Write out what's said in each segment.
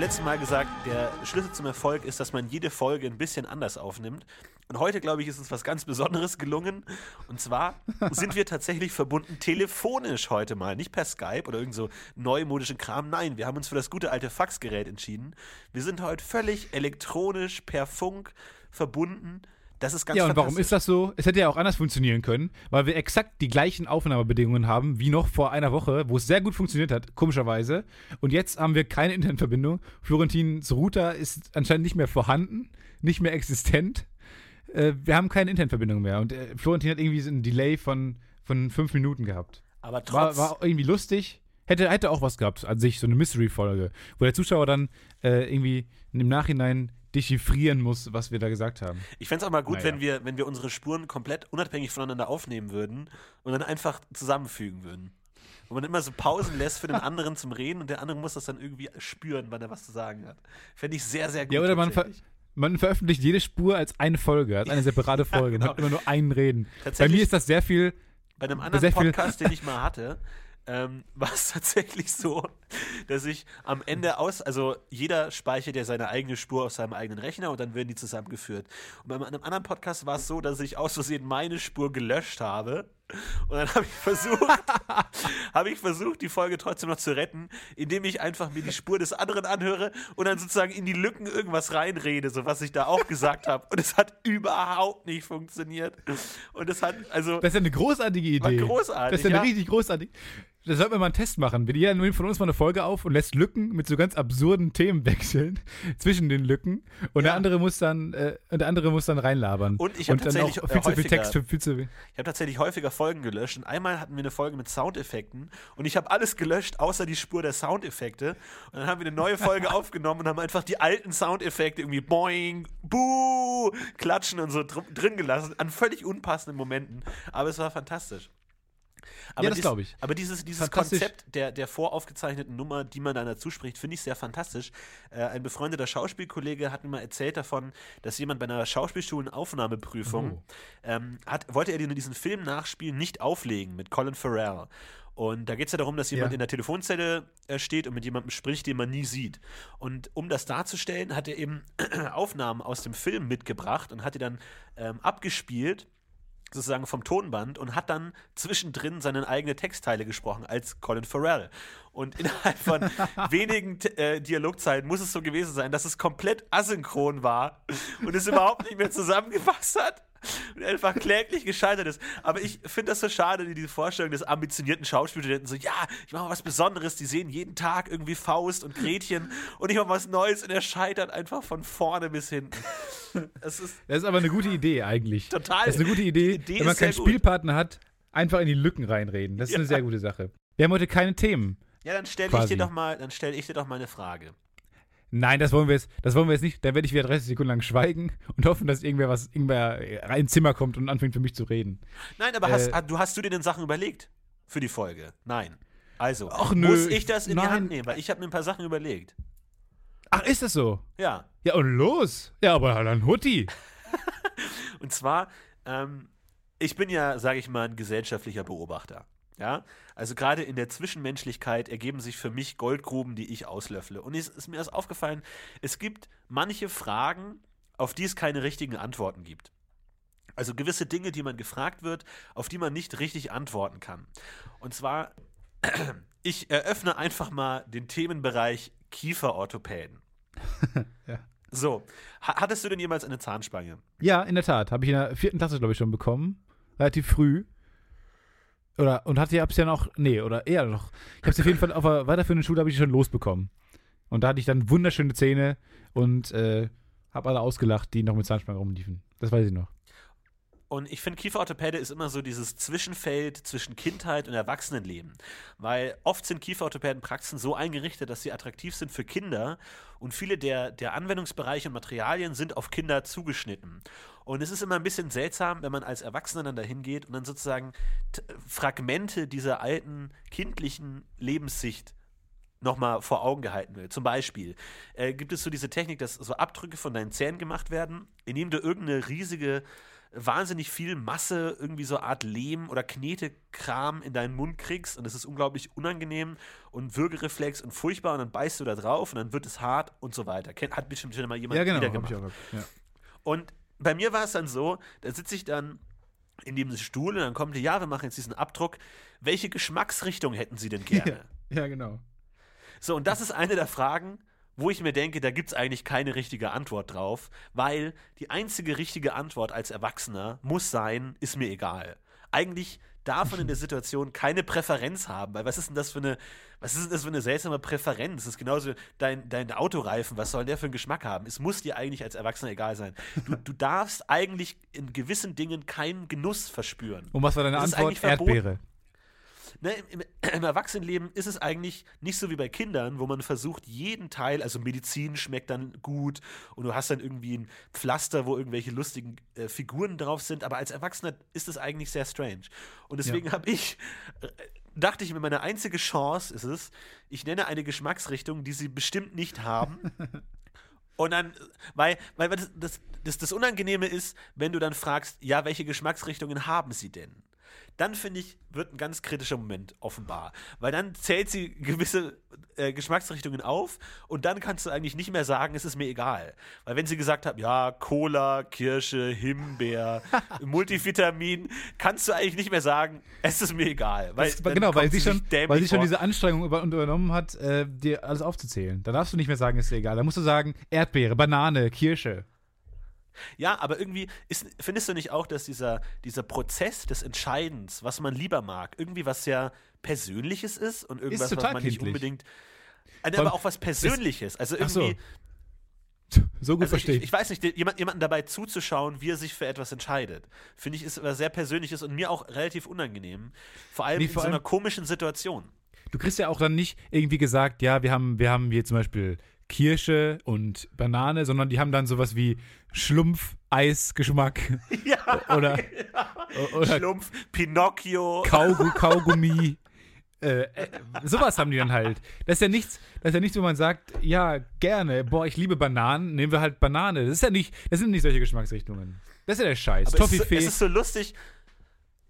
letzten Mal gesagt, der Schlüssel zum Erfolg ist, dass man jede Folge ein bisschen anders aufnimmt. Und heute, glaube ich, ist uns was ganz Besonderes gelungen. Und zwar sind wir tatsächlich verbunden telefonisch heute mal. Nicht per Skype oder irgend so neumodischen Kram. Nein, wir haben uns für das gute alte Faxgerät entschieden. Wir sind heute völlig elektronisch per Funk verbunden. Das ist ganz Ja, und warum ist das so? Es hätte ja auch anders funktionieren können, weil wir exakt die gleichen Aufnahmebedingungen haben wie noch vor einer Woche, wo es sehr gut funktioniert hat, komischerweise. Und jetzt haben wir keine Internetverbindung. Florentins Router ist anscheinend nicht mehr vorhanden, nicht mehr existent. Äh, wir haben keine Internetverbindung mehr. Und äh, Florentin hat irgendwie so einen Delay von, von fünf Minuten gehabt. Aber trotz, War, war irgendwie lustig. Hätte, hätte auch was gehabt an sich, so eine Mystery-Folge, wo der Zuschauer dann äh, irgendwie im Nachhinein dechiffrieren muss, was wir da gesagt haben. Ich fände es auch mal gut, Naja. wenn, wir, wenn wir unsere Spuren komplett unabhängig voneinander aufnehmen würden und dann einfach zusammenfügen würden. Wo man immer so Pausen lässt für den anderen zum Reden und der andere muss das dann irgendwie spüren, wann er was zu sagen hat. Fände ich sehr, sehr gut. Ja, oder man, ver man veröffentlicht jede Spur als eine Folge, als eine separate Folge und genau. hat immer nur einen Reden. Bei mir ist das sehr viel. Bei einem anderen Podcast, den ich mal hatte, ähm, war es tatsächlich so, dass ich am Ende aus, also jeder speichert ja seine eigene Spur auf seinem eigenen Rechner und dann werden die zusammengeführt. Und bei einem anderen Podcast war es so, dass ich aus Versehen meine Spur gelöscht habe. Und dann habe ich versucht, habe ich versucht, die Folge trotzdem noch zu retten, indem ich einfach mir die Spur des anderen anhöre und dann sozusagen in die Lücken irgendwas reinrede, so was ich da auch gesagt habe. Und es hat überhaupt nicht funktioniert. Und es hat, also. Das ist ja eine großartige Idee. War großartig, Das ist ja eine ja. richtig großartige. Da sollten wir mal einen Test machen. Wir jeder nimmt von uns mal eine Folge auf und lässt Lücken mit so ganz absurden Themen wechseln zwischen den Lücken. Und der Ja. andere muss dann, äh, der andere muss dann reinlabern. Und ich hab und dann tatsächlich, auch viel zu viel Text für viel zu viel. Ich habe tatsächlich häufiger Folgen gelöscht und einmal hatten wir eine Folge mit Soundeffekten und ich habe alles gelöscht, außer die Spur der Soundeffekte. Und dann haben wir eine neue Folge aufgenommen und haben einfach die alten Soundeffekte irgendwie boing, buh, klatschen und so dr drin gelassen, an völlig unpassenden Momenten. Aber es war fantastisch. Aber Ja, das dies- glaub ich. Aber dieses, dieses. Konzept der, der voraufgezeichneten Nummer, die man dann dazu spricht, finde ich sehr fantastisch. Äh, ein befreundeter Schauspielkollege hat mir mal erzählt davon, dass jemand bei einer Schauspielschulen-Aufnahmeprüfung Oh. ähm, hat, wollte er diesen Film nachspielen, nicht auflegen mit Colin Farrell. Und da geht es ja darum, dass jemand Ja. in der Telefonzelle äh, steht und mit jemandem spricht, den man nie sieht. Und um das darzustellen, hat er eben Aufnahmen aus dem Film mitgebracht und hat die dann ähm, abgespielt sozusagen vom Tonband und hat dann zwischendrin seine eigene Textteile gesprochen als Colin Farrell. Und innerhalb von wenigen äh, Dialogzeiten muss es so gewesen sein, dass es komplett asynchron war und es überhaupt nicht mehr zusammengefasst hat und einfach kläglich gescheitert ist. Aber ich finde das so schade, diese Vorstellung des ambitionierten Schauspielstudenten, so, ja, ich mache mal was Besonderes, die sehen jeden Tag irgendwie Faust und Gretchen und ich mache was Neues und er scheitert einfach von vorne bis hinten. Es ist Das ist aber eine gute Idee eigentlich. Total. Das ist eine gute Idee, Idee wenn man keinen gut. Spielpartner hat, einfach in die Lücken reinreden. Das ist eine Ja. sehr gute Sache. Wir haben heute keine Themen. Ja, dann stelle ich dir doch mal, dann stelle ich dir doch mal eine Frage. Nein, das wollen wir jetzt, das wollen wir jetzt nicht. Dann werde ich wieder 30 Sekunden lang schweigen und hoffen, dass irgendwer was, irgendwer rein ins Zimmer kommt und anfängt für mich zu reden. Nein, aber Äh, hast, hast, du, hast du dir denn Sachen überlegt für die Folge? Nein. Also, Ach, nö, muss ich das in die nein. Hand nehmen? Weil ich habe mir ein paar Sachen überlegt. Ach, ist das so? Ja. Ja, und los. Ja, aber dann Hutti. Und zwar, ähm, ich bin ja, sage ich mal, ein gesellschaftlicher Beobachter. Ja, also gerade in der Zwischenmenschlichkeit ergeben sich für mich Goldgruben, die ich auslöffle. Und es ist mir erst aufgefallen, es gibt manche Fragen, auf die es keine richtigen Antworten gibt. Also gewisse Dinge, die man gefragt wird, auf die man nicht richtig antworten kann. Und zwar, ich eröffne einfach mal den Themenbereich Kieferorthopäden. Ja. So, ha hattest du denn jemals eine Zahnspange? Ja, in der Tat. Habe ich in der vierten Klasse, glaube ich, schon bekommen. Relativ früh. Oder, und hatte ich ja noch, nee, oder eher noch. Ich habe es auf jeden Fall auf der weiterführenden Schule habe ich schon losbekommen. Und da hatte ich dann wunderschöne Zähne und äh, habe alle ausgelacht, die noch mit Zahnspange rumliefen. Das weiß ich noch. Und ich finde, Kieferorthopäde ist immer so dieses Zwischenfeld zwischen Kindheit und Erwachsenenleben. Weil oft sind Kieferorthopädenpraxen so eingerichtet, dass sie attraktiv sind für Kinder und viele der, der Anwendungsbereiche und Materialien sind auf Kinder zugeschnitten. Und es ist immer ein bisschen seltsam, wenn man als Erwachsener dann dahin geht und dann sozusagen Fragmente dieser alten kindlichen Lebenssicht nochmal vor Augen gehalten will. Zum Beispiel äh, gibt es so diese Technik, dass so Abdrücke von deinen Zähnen gemacht werden, indem du irgendeine riesige wahnsinnig viel Masse, irgendwie so eine Art Lehm oder Knetekram in deinen Mund kriegst und es ist unglaublich unangenehm und Würgereflex und furchtbar und dann beißt du da drauf und dann wird es hart und so weiter. Hat bestimmt schon mal jemand Ja, genau. wieder gemacht. gehabt. Ja. Und bei mir war es dann so, da sitze ich dann in dem Stuhl und dann kommt die, ja, wir machen jetzt diesen Abdruck. Welche Geschmacksrichtung hätten Sie denn gerne? ja, genau. So, und das ist eine der Fragen, wo ich mir denke, da gibt es eigentlich keine richtige Antwort drauf, weil die einzige richtige Antwort als Erwachsener muss sein, ist mir egal. Eigentlich darf man in der Situation keine Präferenz haben, weil was ist denn das für eine, was ist denn das für eine seltsame Präferenz? Das ist genauso dein, dein Autoreifen, was soll der für einen Geschmack haben? Es muss dir eigentlich als Erwachsener egal sein. Du, du darfst eigentlich in gewissen Dingen keinen Genuss verspüren. Und was war deine Das Antwort? Erdbeere. Ne, im, Im Erwachsenenleben ist es eigentlich nicht so wie bei Kindern, wo man versucht, jeden Teil, also Medizin schmeckt dann gut und du hast dann irgendwie ein Pflaster, wo irgendwelche lustigen äh, Figuren drauf sind, aber als Erwachsener ist es eigentlich sehr strange. Und deswegen habe ich, äh, dachte ich mir, meine einzige Chance ist es, ich nenne eine Geschmacksrichtung, die sie bestimmt nicht haben. Und dann, weil, weil das, das, das, das Unangenehme ist, wenn du dann fragst, ja, welche Geschmacksrichtungen haben sie denn? Dann finde ich, wird ein ganz kritischer Moment offenbar. Weil dann zählt sie gewisse äh, Geschmacksrichtungen auf und dann kannst du eigentlich nicht mehr sagen, es ist mir egal. Weil wenn sie gesagt hat, ja, Cola, Kirsche, Himbeer, Multivitamin, kannst du eigentlich nicht mehr sagen, es ist mir egal. Weil Das, genau, weil sie, schon, weil sie schon diese Anstrengung über, übernommen hat, äh, dir alles aufzuzählen. Da darfst du nicht mehr sagen, ist dir egal. Da musst du sagen, Erdbeere, Banane, Kirsche. Ja, aber irgendwie ist, findest du nicht auch, dass dieser, dieser Prozess des Entscheidens, was man lieber mag, irgendwie was sehr Persönliches ist und irgendwas, total was man nicht kindlich. unbedingt. Äh, aber auch was Persönliches. Also Ach so, irgendwie. So gut Also ich, verstehe ich, ich weiß nicht, jemand, jemanden dabei zuzuschauen, wie er sich für etwas entscheidet, finde ich, ist was sehr Persönliches und mir auch relativ unangenehm. Vor allem Nee, in vor so einer komischen Situation. Du kriegst ja auch dann nicht irgendwie gesagt, ja, wir haben, wir haben hier zum Beispiel Kirsche und Banane, sondern die haben dann sowas wie Schlumpf-Eisgeschmack Ja, oder, oder Schlumpf, Pinocchio. Kaugu Kaugummi. Äh, äh, sowas haben die dann halt. Das ist ja nichts, das ist ja nichts, wo man sagt, ja, gerne, boah, ich liebe Bananen, nehmen wir halt Banane. Das ist ja nicht, das sind nicht solche Geschmacksrichtungen. Das ist ja der Scheiß. Aber es, ist, so- es ist so lustig,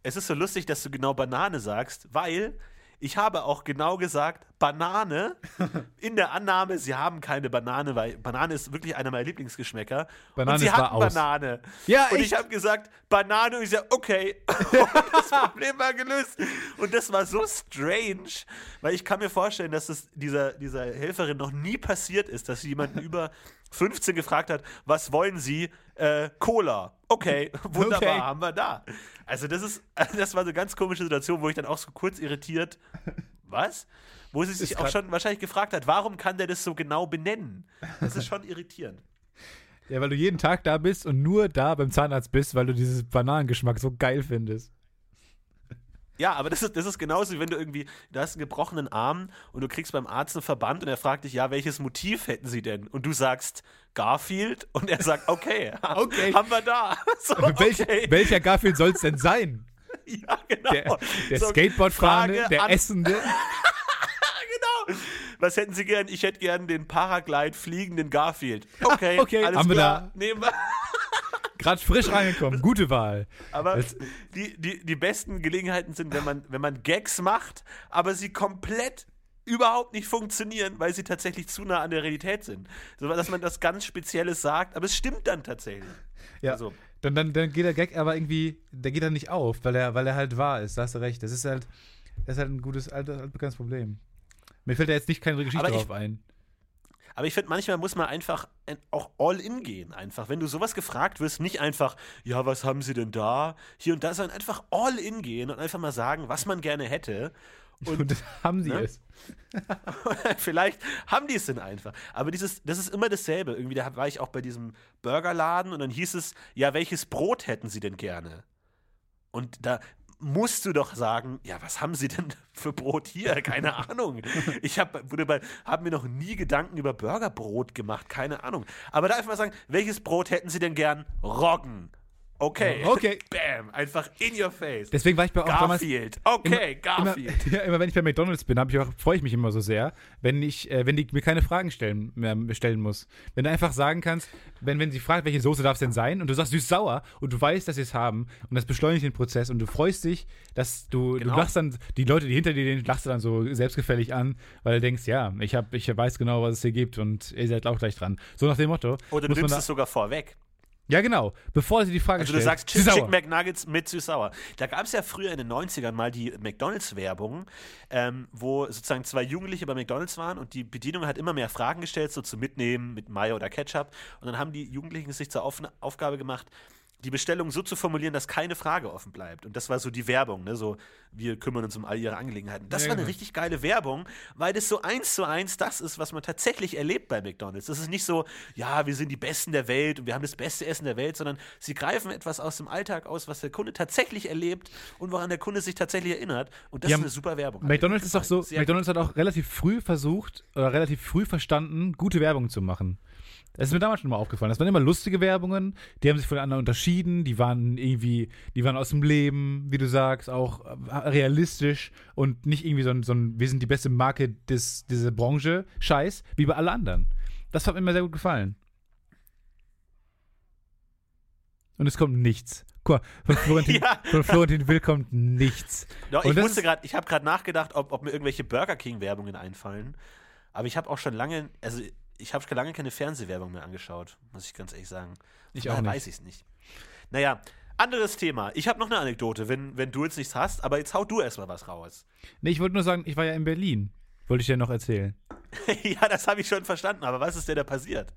es ist so lustig, dass du genau Banane sagst, weil ich habe auch genau gesagt Banane in der Annahme, sie haben keine Banane, weil Banane ist wirklich einer meiner Lieblingsgeschmäcker. Banane und sie hatten aus. Banane. Ja, und echt? ich habe gesagt Banane und ich sage okay. und das Problem war gelöst. Und das war so strange, weil ich kann mir vorstellen, dass es dieser, dieser Helferin noch nie passiert ist, dass sie jemanden über 15 gefragt hat, was wollen Sie? Äh, Cola. Okay, wunderbar, Okay. haben wir da. Also das ist, das war so eine ganz komische Situation, wo ich dann auch so kurz irritiert, was? Wo sie sich auch schon wahrscheinlich gefragt hat, warum kann der das so genau benennen? Das ist schon irritierend. ja, weil du jeden Tag da bist und nur da beim Zahnarzt bist, weil du dieses Bananengeschmack so geil findest. Ja, aber das ist, das ist genauso, wie wenn du irgendwie, du hast einen gebrochenen Arm und du kriegst beim Arzt einen Verband und er fragt dich, ja, welches Motiv hätten sie denn? Und du sagst Garfield und er sagt, okay, Okay. haben wir da. So, Welcher, okay. welcher Garfield soll es denn sein? Ja, genau. Der, der So, Skateboardfahrende, der Essende? genau. Was hätten Sie gern? Ich hätte gern den Paraglide fliegenden Garfield. Okay, Okay, alles haben wir klar. da. Nehmen wir. Gerade frisch reingekommen. Gute Wahl. Aber Das- die, die, die besten Gelegenheiten sind, wenn man, wenn man Gags macht, aber sie komplett überhaupt nicht funktionieren, weil sie tatsächlich zu nah an der Realität sind. So, dass man das ganz Spezielles sagt, aber es stimmt dann tatsächlich. Ja. Also, Dann, dann, dann geht der Gag aber irgendwie, der geht dann nicht auf, weil er, weil er halt wahr ist. Da hast du recht. Das ist halt, das ist halt ein gutes, altbekanntes Problem. Mir fällt da jetzt nicht keine Geschichte ich- drauf ein. Aber ich finde, manchmal muss man einfach ein- auch all in gehen. Einfach, wenn du sowas gefragt wirst, nicht einfach, ja, was haben sie denn da? Hier und da, sondern einfach all in gehen und einfach mal sagen, was man gerne hätte. Und Und das haben sie ne? es. Vielleicht haben die es denn einfach. Aber dieses, das ist immer dasselbe. Irgendwie, da war ich auch bei diesem Burgerladen und dann hieß es, ja, welches Brot hätten Sie denn gerne? Und da musst du doch sagen, ja, was haben Sie denn für Brot hier? Keine Ahnung. Ich habe hab mir noch nie Gedanken über Burgerbrot gemacht, keine Ahnung. Aber da einfach mal sagen, welches Brot hätten Sie denn gern? Roggen. Okay. Okay. Bam. Einfach in your face. Deswegen war ich bei auch damals Garfield. Okay, Garfield. Immer, ja, immer wenn ich bei McDonalds bin, ich auch, freue ich mich immer so sehr, wenn ich, äh, wenn die mir keine Fragen stellen, mehr stellen muss. Wenn du einfach sagen kannst, wenn, wenn sie fragt, welche Soße darf es denn sein, und du sagst süß-sauer und du weißt, dass sie es haben und das beschleunigt den Prozess und du freust dich, dass du, Genau. du lachst dann, die Leute, die hinter dir stehen, lachst du dann so selbstgefällig an, weil du denkst, ja, ich, hab, ich weiß genau, was es hier gibt und ihr seid auch gleich dran. So nach dem Motto. Oder du nimmst es sogar vorweg. Ja, genau. Bevor sie die Frage Also du stellt. sagst Chicken, süß-sauer. Chicken McNuggets mit süß-sauer. Da gab es ja früher in den 90ern mal die McDonalds-Werbung, ähm, wo sozusagen zwei Jugendliche bei McDonalds waren und die Bedienung hat immer mehr Fragen gestellt, so zum Mitnehmen mit Mayo oder Ketchup. Und dann haben die Jugendlichen sich zur Auf Aufgabe gemacht, die Bestellung so zu formulieren, dass keine Frage offen bleibt. Und das war so die Werbung, ne? So, wir kümmern uns um all ihre Angelegenheiten. Das Ja, war eine genau. richtig geile Werbung, weil das so eins zu eins das ist, was man tatsächlich erlebt bei McDonalds. Das ist nicht so, ja, wir sind die Besten der Welt und wir haben das beste Essen der Welt, sondern sie greifen etwas aus dem Alltag aus, was der Kunde tatsächlich erlebt und woran der Kunde sich tatsächlich erinnert. Und das Die ist eine super Werbung. McDonalds ist doch so. Sehr McDonalds hat auch relativ früh versucht oder relativ früh verstanden, gute Werbung zu machen. Das ist mir damals schon mal aufgefallen. Das waren immer lustige Werbungen, die haben sich von den anderen unterschieden, die waren irgendwie, die waren aus dem Leben, wie du sagst, auch äh, realistisch und nicht irgendwie so ein, so ein wir sind die beste Marke des, dieser Branche, Scheiß, wie bei alle anderen. Das hat mir immer sehr gut gefallen. Und es kommt nichts. Guck mal, von Florentin, Ja. von Florentin Will kommt nichts. Doch, ich musste gerade, ich habe gerade nachgedacht, ob, ob mir irgendwelche Burger King Werbungen einfallen. Aber ich habe auch schon lange, also ich habe schon lange keine Fernsehwerbung mehr angeschaut, muss ich ganz ehrlich sagen. Ich auch nicht. weiß ich es nicht. Naja, anderes Thema. Ich habe noch eine Anekdote, wenn, wenn du jetzt nichts hast, aber jetzt hau du erstmal was raus. Nee, ich wollte nur sagen, ich war ja in Berlin. Wollte ich dir noch erzählen. ja, das habe ich schon verstanden, aber was ist denn da passiert?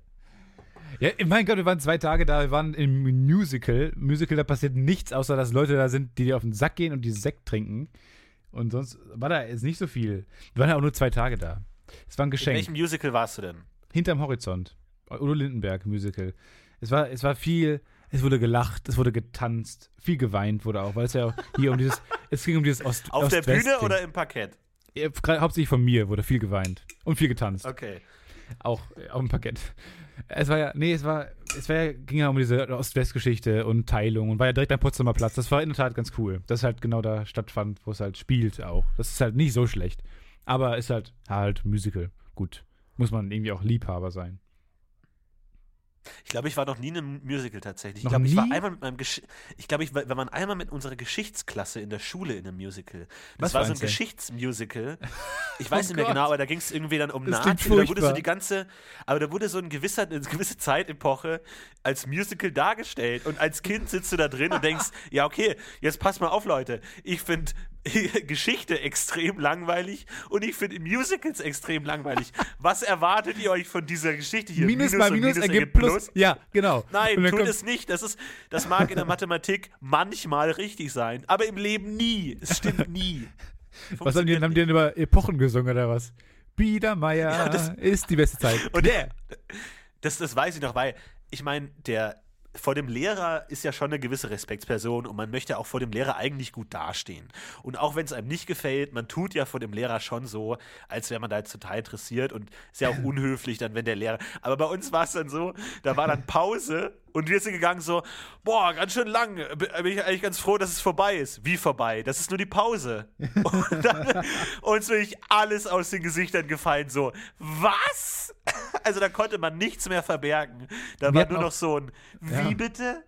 Ja, mein Gott, wir waren zwei Tage da, wir waren im Musical. Musical, da passiert nichts, außer dass Leute da sind, die dir auf den Sack gehen und die Sekt trinken. Und sonst war da jetzt nicht so viel. Wir waren ja auch nur zwei Tage da. Es war ein In Geschenk. welchem Musical warst du denn? Hinterm Horizont. Udo Lindenberg Musical. Es war, es war viel, es wurde gelacht, es wurde getanzt, viel geweint wurde auch, weil es ja auch hier um dieses, es ging um dieses Ost Auf der Ost-West-Ding. Bühne oder im Parkett? Ja, Hauptsächlich von mir wurde viel geweint und viel getanzt. Okay. Auch äh, auf dem Parkett. Es war ja, nee, es war, es war ja, ging ja um diese Ost-West-Geschichte und Teilung und war ja direkt am Potsdamer Platz. Das war in der Tat ganz cool. Das ist halt genau da stattfand, wo es halt spielt auch. Das ist halt nicht so schlecht. Aber ist halt, halt Musical. Gut. Muss man irgendwie auch Liebhaber sein. Ich glaube, ich war noch nie in einem Musical tatsächlich. Ich Noch glaube, ich war einmal mit meinem Gesch Ich glaube, ich war, wir waren einmal mit unserer Geschichtsklasse in der Schule in einem Musical. Was Das war für so ein denn? Geschichtsmusical. Ich weiß Oh nicht mehr Gott. genau, aber da ging es irgendwie dann um Das Nazis. Da wurde so die ganze, aber da wurde so ein gewisser, eine gewisse Zeitepoche als Musical dargestellt. Und als Kind sitzt du da drin und denkst, ja, okay, jetzt pass mal auf, Leute. Ich finde Geschichte extrem langweilig und ich finde Musicals extrem langweilig. Was erwartet ihr euch von dieser Geschichte hier? Minus, mal und Minus, ergibt Plus. Ja, genau. Nein, tut es nicht. Das, ist, das mag in der Mathematik manchmal richtig sein, aber im Leben nie. Es stimmt nie. Was haben die, haben die denn über Epochen gesungen oder was? Biedermeier Ja, das- ist die beste Zeit. Und der, das, das weiß ich noch, weil ich meine, der vor dem Lehrer ist ja schon eine gewisse Respektsperson und man möchte auch vor dem Lehrer eigentlich gut dastehen. Und auch wenn es einem nicht gefällt, man tut ja vor dem Lehrer schon so, als wäre man da jetzt total interessiert und ist ja auch unhöflich dann, wenn der Lehrer. Aber bei uns war es dann so, da war dann Pause und wir sind gegangen so, boah, ganz schön lang, bin ich eigentlich ganz froh, dass es vorbei ist. Wie vorbei? Das ist nur die Pause. Und dann uns wirklich alles aus den Gesichtern gefallen, so, was? Also da konnte man nichts mehr verbergen. Da Wir war nur noch so ein, wie Ja. bitte?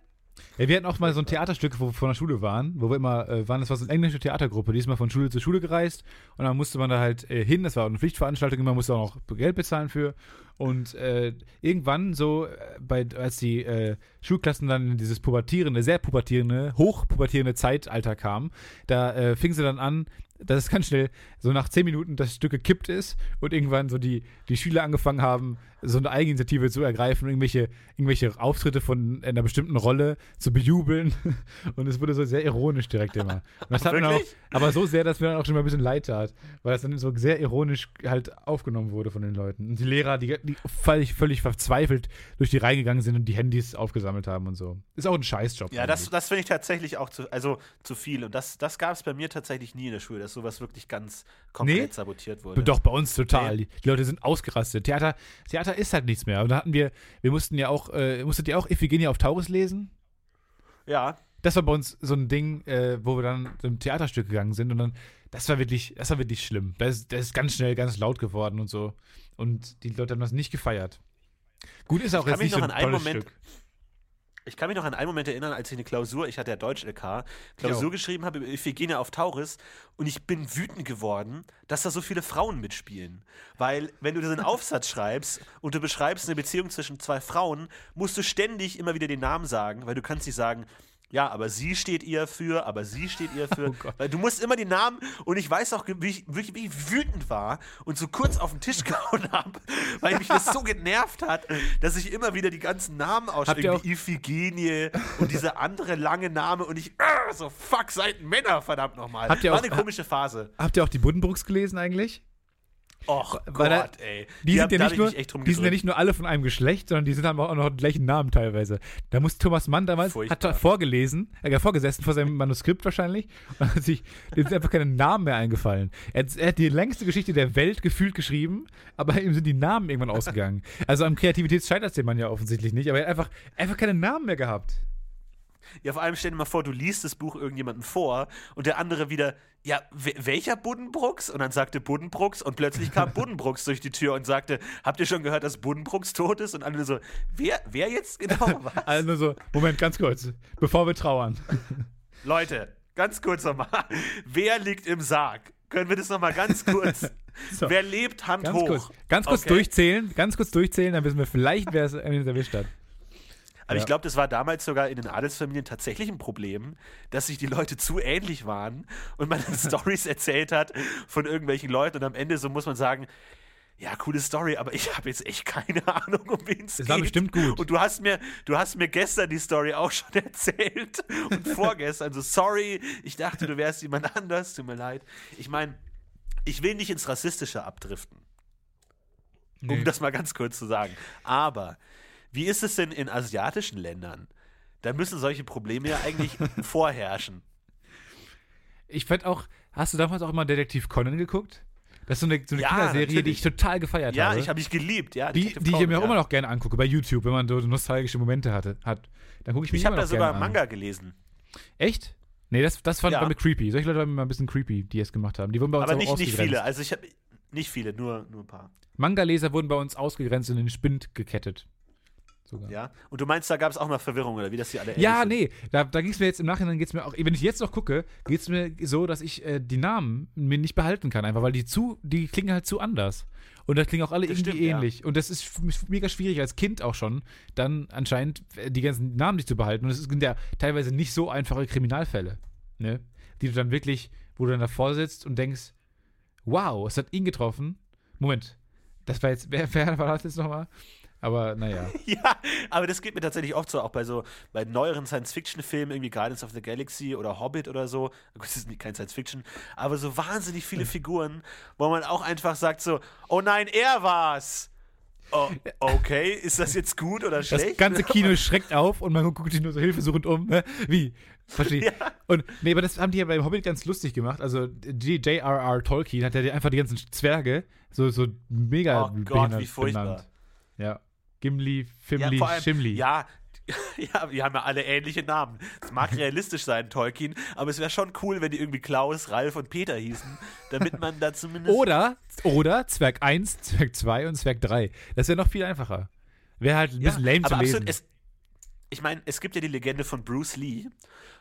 Ja, wir hatten auch mal so ein Theaterstück, wo wir von der Schule waren, wo wir immer äh, waren, das war so eine englische Theatergruppe, die ist mal von Schule zu Schule gereist und dann musste man da halt äh, hin, das war eine Pflichtveranstaltung, immer musste auch noch Geld bezahlen für und äh, irgendwann so, äh, bei, als die äh, Schulklassen dann in dieses pubertierende, sehr pubertierende, hochpubertierende Zeitalter kamen, da äh, fing sie dann an, dass es ganz schnell so nach zehn Minuten das Stück gekippt ist und irgendwann so die, die Schüler angefangen haben, so eine Eigeninitiative zu ergreifen, irgendwelche, irgendwelche Auftritte von einer bestimmten Rolle zu bejubeln. Und es wurde so sehr ironisch direkt immer. Und das hat mir auch, aber so sehr, dass mir dann auch schon mal ein bisschen leid tat, weil das dann so sehr ironisch halt aufgenommen wurde von den Leuten. Und die Lehrer, die, die völlig, völlig verzweifelt durch die Reihe gegangen sind und die Handys aufgesammelt haben und so. Ist auch ein Scheißjob. Ja, das, eigentlich. das finde ich tatsächlich auch zu, also zu viel. Und das, das gab es bei mir tatsächlich nie in der Schule, dass sowas wirklich ganz komplett Nee? sabotiert wurde. Doch, bei uns total. Die, die Leute sind ausgerastet. Theater, Theater ist halt nichts mehr. Und da hatten wir, wir mussten ja auch, äh, musstet ihr auch Iphigenie auf Taurus lesen? Ja, Das war bei uns so ein Ding, äh, wo wir dann zum Theaterstück gegangen sind und dann, das war wirklich, das war wirklich schlimm. Das, ist- das ist ganz schnell ganz laut geworden und so. Und die Leute haben das nicht gefeiert. Gut ist auch kann jetzt nicht so noch ein tolles Moment- Stück. Ich kann mich noch an einen Moment erinnern, als ich eine Klausur, ich hatte ja Deutsch-LK, Klausur auch. geschrieben habe über Iphigenia auf Tauris und ich bin wütend geworden, dass da so viele Frauen mitspielen. Weil, wenn du diesen Aufsatz schreibst und du beschreibst eine Beziehung zwischen zwei Frauen, musst du ständig immer wieder den Namen sagen, weil du kannst nicht sagen, ja, aber sie steht ihr für, aber sie steht ihr für. Oh du musst immer die Namen und ich weiß auch, wie ich, wie ich wütend war und so kurz auf den Tisch gehauen habe, weil mich das so genervt hat, dass ich immer wieder die ganzen Namen ausschreibe. Iphigenie und diese andere lange Name und ich, ah, so fuck, seid Männer, verdammt nochmal. War auch- eine komische Phase. Habt ihr auch die Buddenbrooks gelesen eigentlich? Och Weil da- Gott, ey. Die, hab- sind, ja nicht ich nur, die sind ja nicht nur alle von einem Geschlecht, sondern die sind haben auch noch den gleichen Namen teilweise. Da muss Thomas Mann damals, Furchtbar. hat er vorgelesen, äh, vorgesessen vor seinem Manuskript wahrscheinlich, und hat sich, dem sind einfach keine Namen mehr eingefallen. Er hat, er hat die längste Geschichte der Welt gefühlt geschrieben, aber ihm sind die Namen irgendwann ausgegangen. Also an Kreativität scheitert es dem Mann ja offensichtlich nicht, aber er hat einfach, einfach keine Namen mehr gehabt. Ja, vor allem stell dir mal vor, du liest das Buch irgendjemandem vor und der andere wieder, ja, we- welcher Buddenbrooks? Und dann sagte Buddenbrooks und plötzlich kam Buddenbrooks durch die Tür und sagte, habt ihr schon gehört, dass Buddenbrooks tot ist? Und alle so, wer, wer jetzt genau? Was? Also nur so, Moment, ganz kurz, bevor wir trauern. Leute, ganz kurz nochmal, wer liegt im Sarg? Können wir das nochmal ganz kurz? So. Wer lebt Hand Ganz hoch? kurz, ganz kurz Okay. durchzählen, ganz kurz durchzählen, dann wissen wir vielleicht, wer es erwischt hat. Aber Ja. ich glaube, das war damals sogar in den Adelsfamilien tatsächlich ein Problem, dass sich die Leute zu ähnlich waren und man dann Stories erzählt hat von irgendwelchen Leuten und am Ende so muss man sagen, ja, coole Story, aber ich habe jetzt echt keine Ahnung, um wen es geht. war bestimmt gut. Und du hast mir, du hast mir gestern die Story auch schon erzählt und vorgestern so sorry, ich dachte, du wärst jemand anders, tut mir leid. Ich meine, ich will nicht ins Rassistische abdriften um Nee. das mal ganz kurz zu sagen. Aber wie ist es denn in asiatischen Ländern? Da müssen solche Probleme ja eigentlich vorherrschen. Ich fand auch, hast du damals auch immer Detektiv Conan geguckt? Das ist so eine, so eine Ja, Kinderserie, die natürlich. ich total gefeiert Ja, habe. ich habe mich geliebt, ja. die, Detective die ich mir auch ja. immer noch gerne angucke bei YouTube, wenn man so nostalgische Momente hatte, hat. Dann gucke ich mir Ich die habe da sogar an. Manga gelesen. Echt? Nee, das, das fand Ja. war mir creepy. Solche Leute waren mir ein bisschen creepy, die es gemacht haben. Die wurden bei uns Aber auch nicht, nicht viele. Also ich habe nicht viele, nur, nur ein paar. Manga-Leser wurden bei uns ausgegrenzt und in den Spind gekettet. Sogar. Ja. Und du meinst, da gab es auch mal Verwirrung, oder wie das die alle Ja, sind? nee, da, da ging es mir jetzt im Nachhinein, geht's mir auch, wenn ich jetzt noch gucke, geht es mir so, dass ich äh, die Namen mir nicht behalten kann, einfach weil die zu, die klingen halt zu anders. Und das klingen auch alle Das irgendwie stimmt, ja. ähnlich. Und das ist mega schwierig als Kind auch schon, dann anscheinend äh, die ganzen Namen nicht zu behalten. Und es sind ja teilweise nicht so einfache Kriminalfälle, ne? Die du dann wirklich, wo du dann davor sitzt und denkst, wow, es hat ihn getroffen. Moment, das war jetzt, wer, wer war das jetzt nochmal? Aber naja. Ja, aber das geht mir tatsächlich oft so, auch bei so, bei neueren Science-Fiction-Filmen, irgendwie Guardians of the Galaxy oder Hobbit oder so. Gut, das ist nicht- kein Science-Fiction, aber so wahnsinnig viele Figuren, wo man auch einfach sagt so, oh nein, er war's. Oh, okay, ist das jetzt gut oder Das schlecht? ganze Kino schreckt auf und man guckt sich nur so hilfesuchend um. Hä? Wie? Verstehe. Ja. Und nee, aber das haben die ja beim Hobbit ganz lustig gemacht. Also J.R.R. Tolkien hat ja einfach die ganzen Zwerge so, so mega Oh Gott, wie furchtbar. benannt. Ja. Gimli, ja, Fimli, allem, Schimli. Ja, ja, wir haben ja alle ähnliche Namen. Es mag realistisch sein, Tolkien, aber es wäre schon cool, wenn die irgendwie Klaus, Ralf und Peter hießen, damit man da zumindest. Oder, oder Zwerg 1, Zwerg 2 und Zwerg 3. Das wäre noch viel einfacher. Wäre halt ein Ja, bisschen lame zu lesen. absolut, es, ich meine, es gibt ja die Legende von Bruce Lee.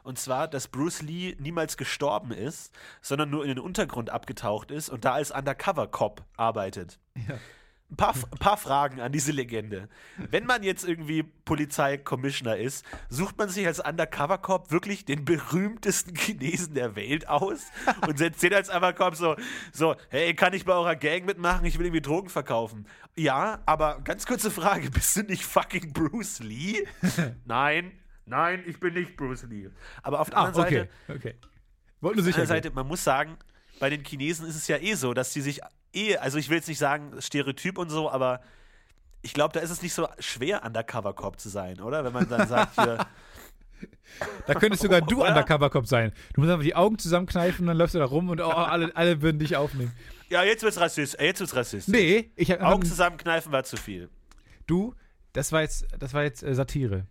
Und zwar, dass Bruce Lee niemals gestorben ist, sondern nur in den Untergrund abgetaucht ist und da als Undercover-Cop arbeitet. Ja. Ein paar, ein paar Fragen an diese Legende. Wenn man jetzt irgendwie Polizei-Commissioner ist, sucht man sich als Undercover-Cop wirklich den berühmtesten Chinesen der Welt aus und setzt den als Undercover so, so, hey, kann ich bei eurer Gang mitmachen? Ich will irgendwie Drogen verkaufen. Ja, aber ganz kurze Frage, bist du nicht fucking Bruce Lee? Nein, nein, ich bin nicht Bruce Lee. Aber auf der ah, anderen okay, Seite, okay. Wollte nur auf der. Seite, man muss sagen, bei den Chinesen ist es ja eh so, dass die sich eh, also ich will jetzt nicht sagen Stereotyp und so, aber ich glaube, da ist es nicht so schwer, Undercover-Cop zu sein, oder? Wenn man dann sagt, hier, Da könntest sogar du Oder? Undercover-Cop sein. Du musst einfach die Augen zusammenkneifen, dann läufst du da rum und oh, alle, alle würden dich aufnehmen. ja, jetzt wird's rassist, äh, jetzt wird's rassist. Nee, ich hab, Augen zusammenkneifen war zu viel. du, das war jetzt, das war jetzt äh, Satire.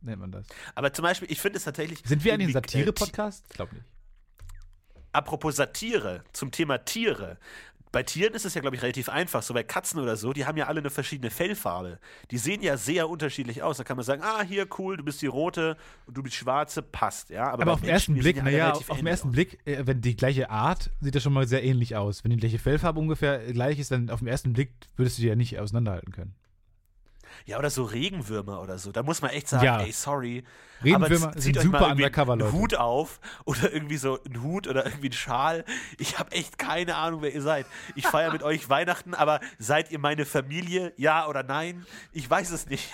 nennt man das. Aber zum Beispiel, ich finde es tatsächlich. Sind wir ein irgendwie, äh, Satire-Podcast? Ich glaube nicht. Apropos Satire zum Thema Tiere. Bei Tieren ist es ja, glaube ich, relativ einfach. So bei Katzen oder so, die haben ja alle eine verschiedene Fellfarbe. Die sehen ja sehr unterschiedlich aus. Da kann man sagen, ah, hier, cool, du bist die rote und du bist schwarze, passt. Ja, aber, Aber auf den ersten die Blick, ja naja, auf den ersten aus. Blick, äh, wenn die gleiche Art, sieht das schon mal sehr ähnlich aus. Wenn die gleiche Fellfarbe ungefähr gleich ist, dann auf den ersten Blick würdest du die ja nicht auseinanderhalten können. Ja, oder so Regenwürmer oder so. Da muss man echt sagen, Ja. ey, sorry. Regenwürmer aber zieht euch super mal undercover, einen Leute. Hut auf oder irgendwie so einen Hut oder irgendwie einen Schal. Ich habe echt keine Ahnung, wer ihr seid. Ich feiere mit euch Weihnachten, aber seid ihr meine Familie? Ja oder nein? Ich weiß es nicht.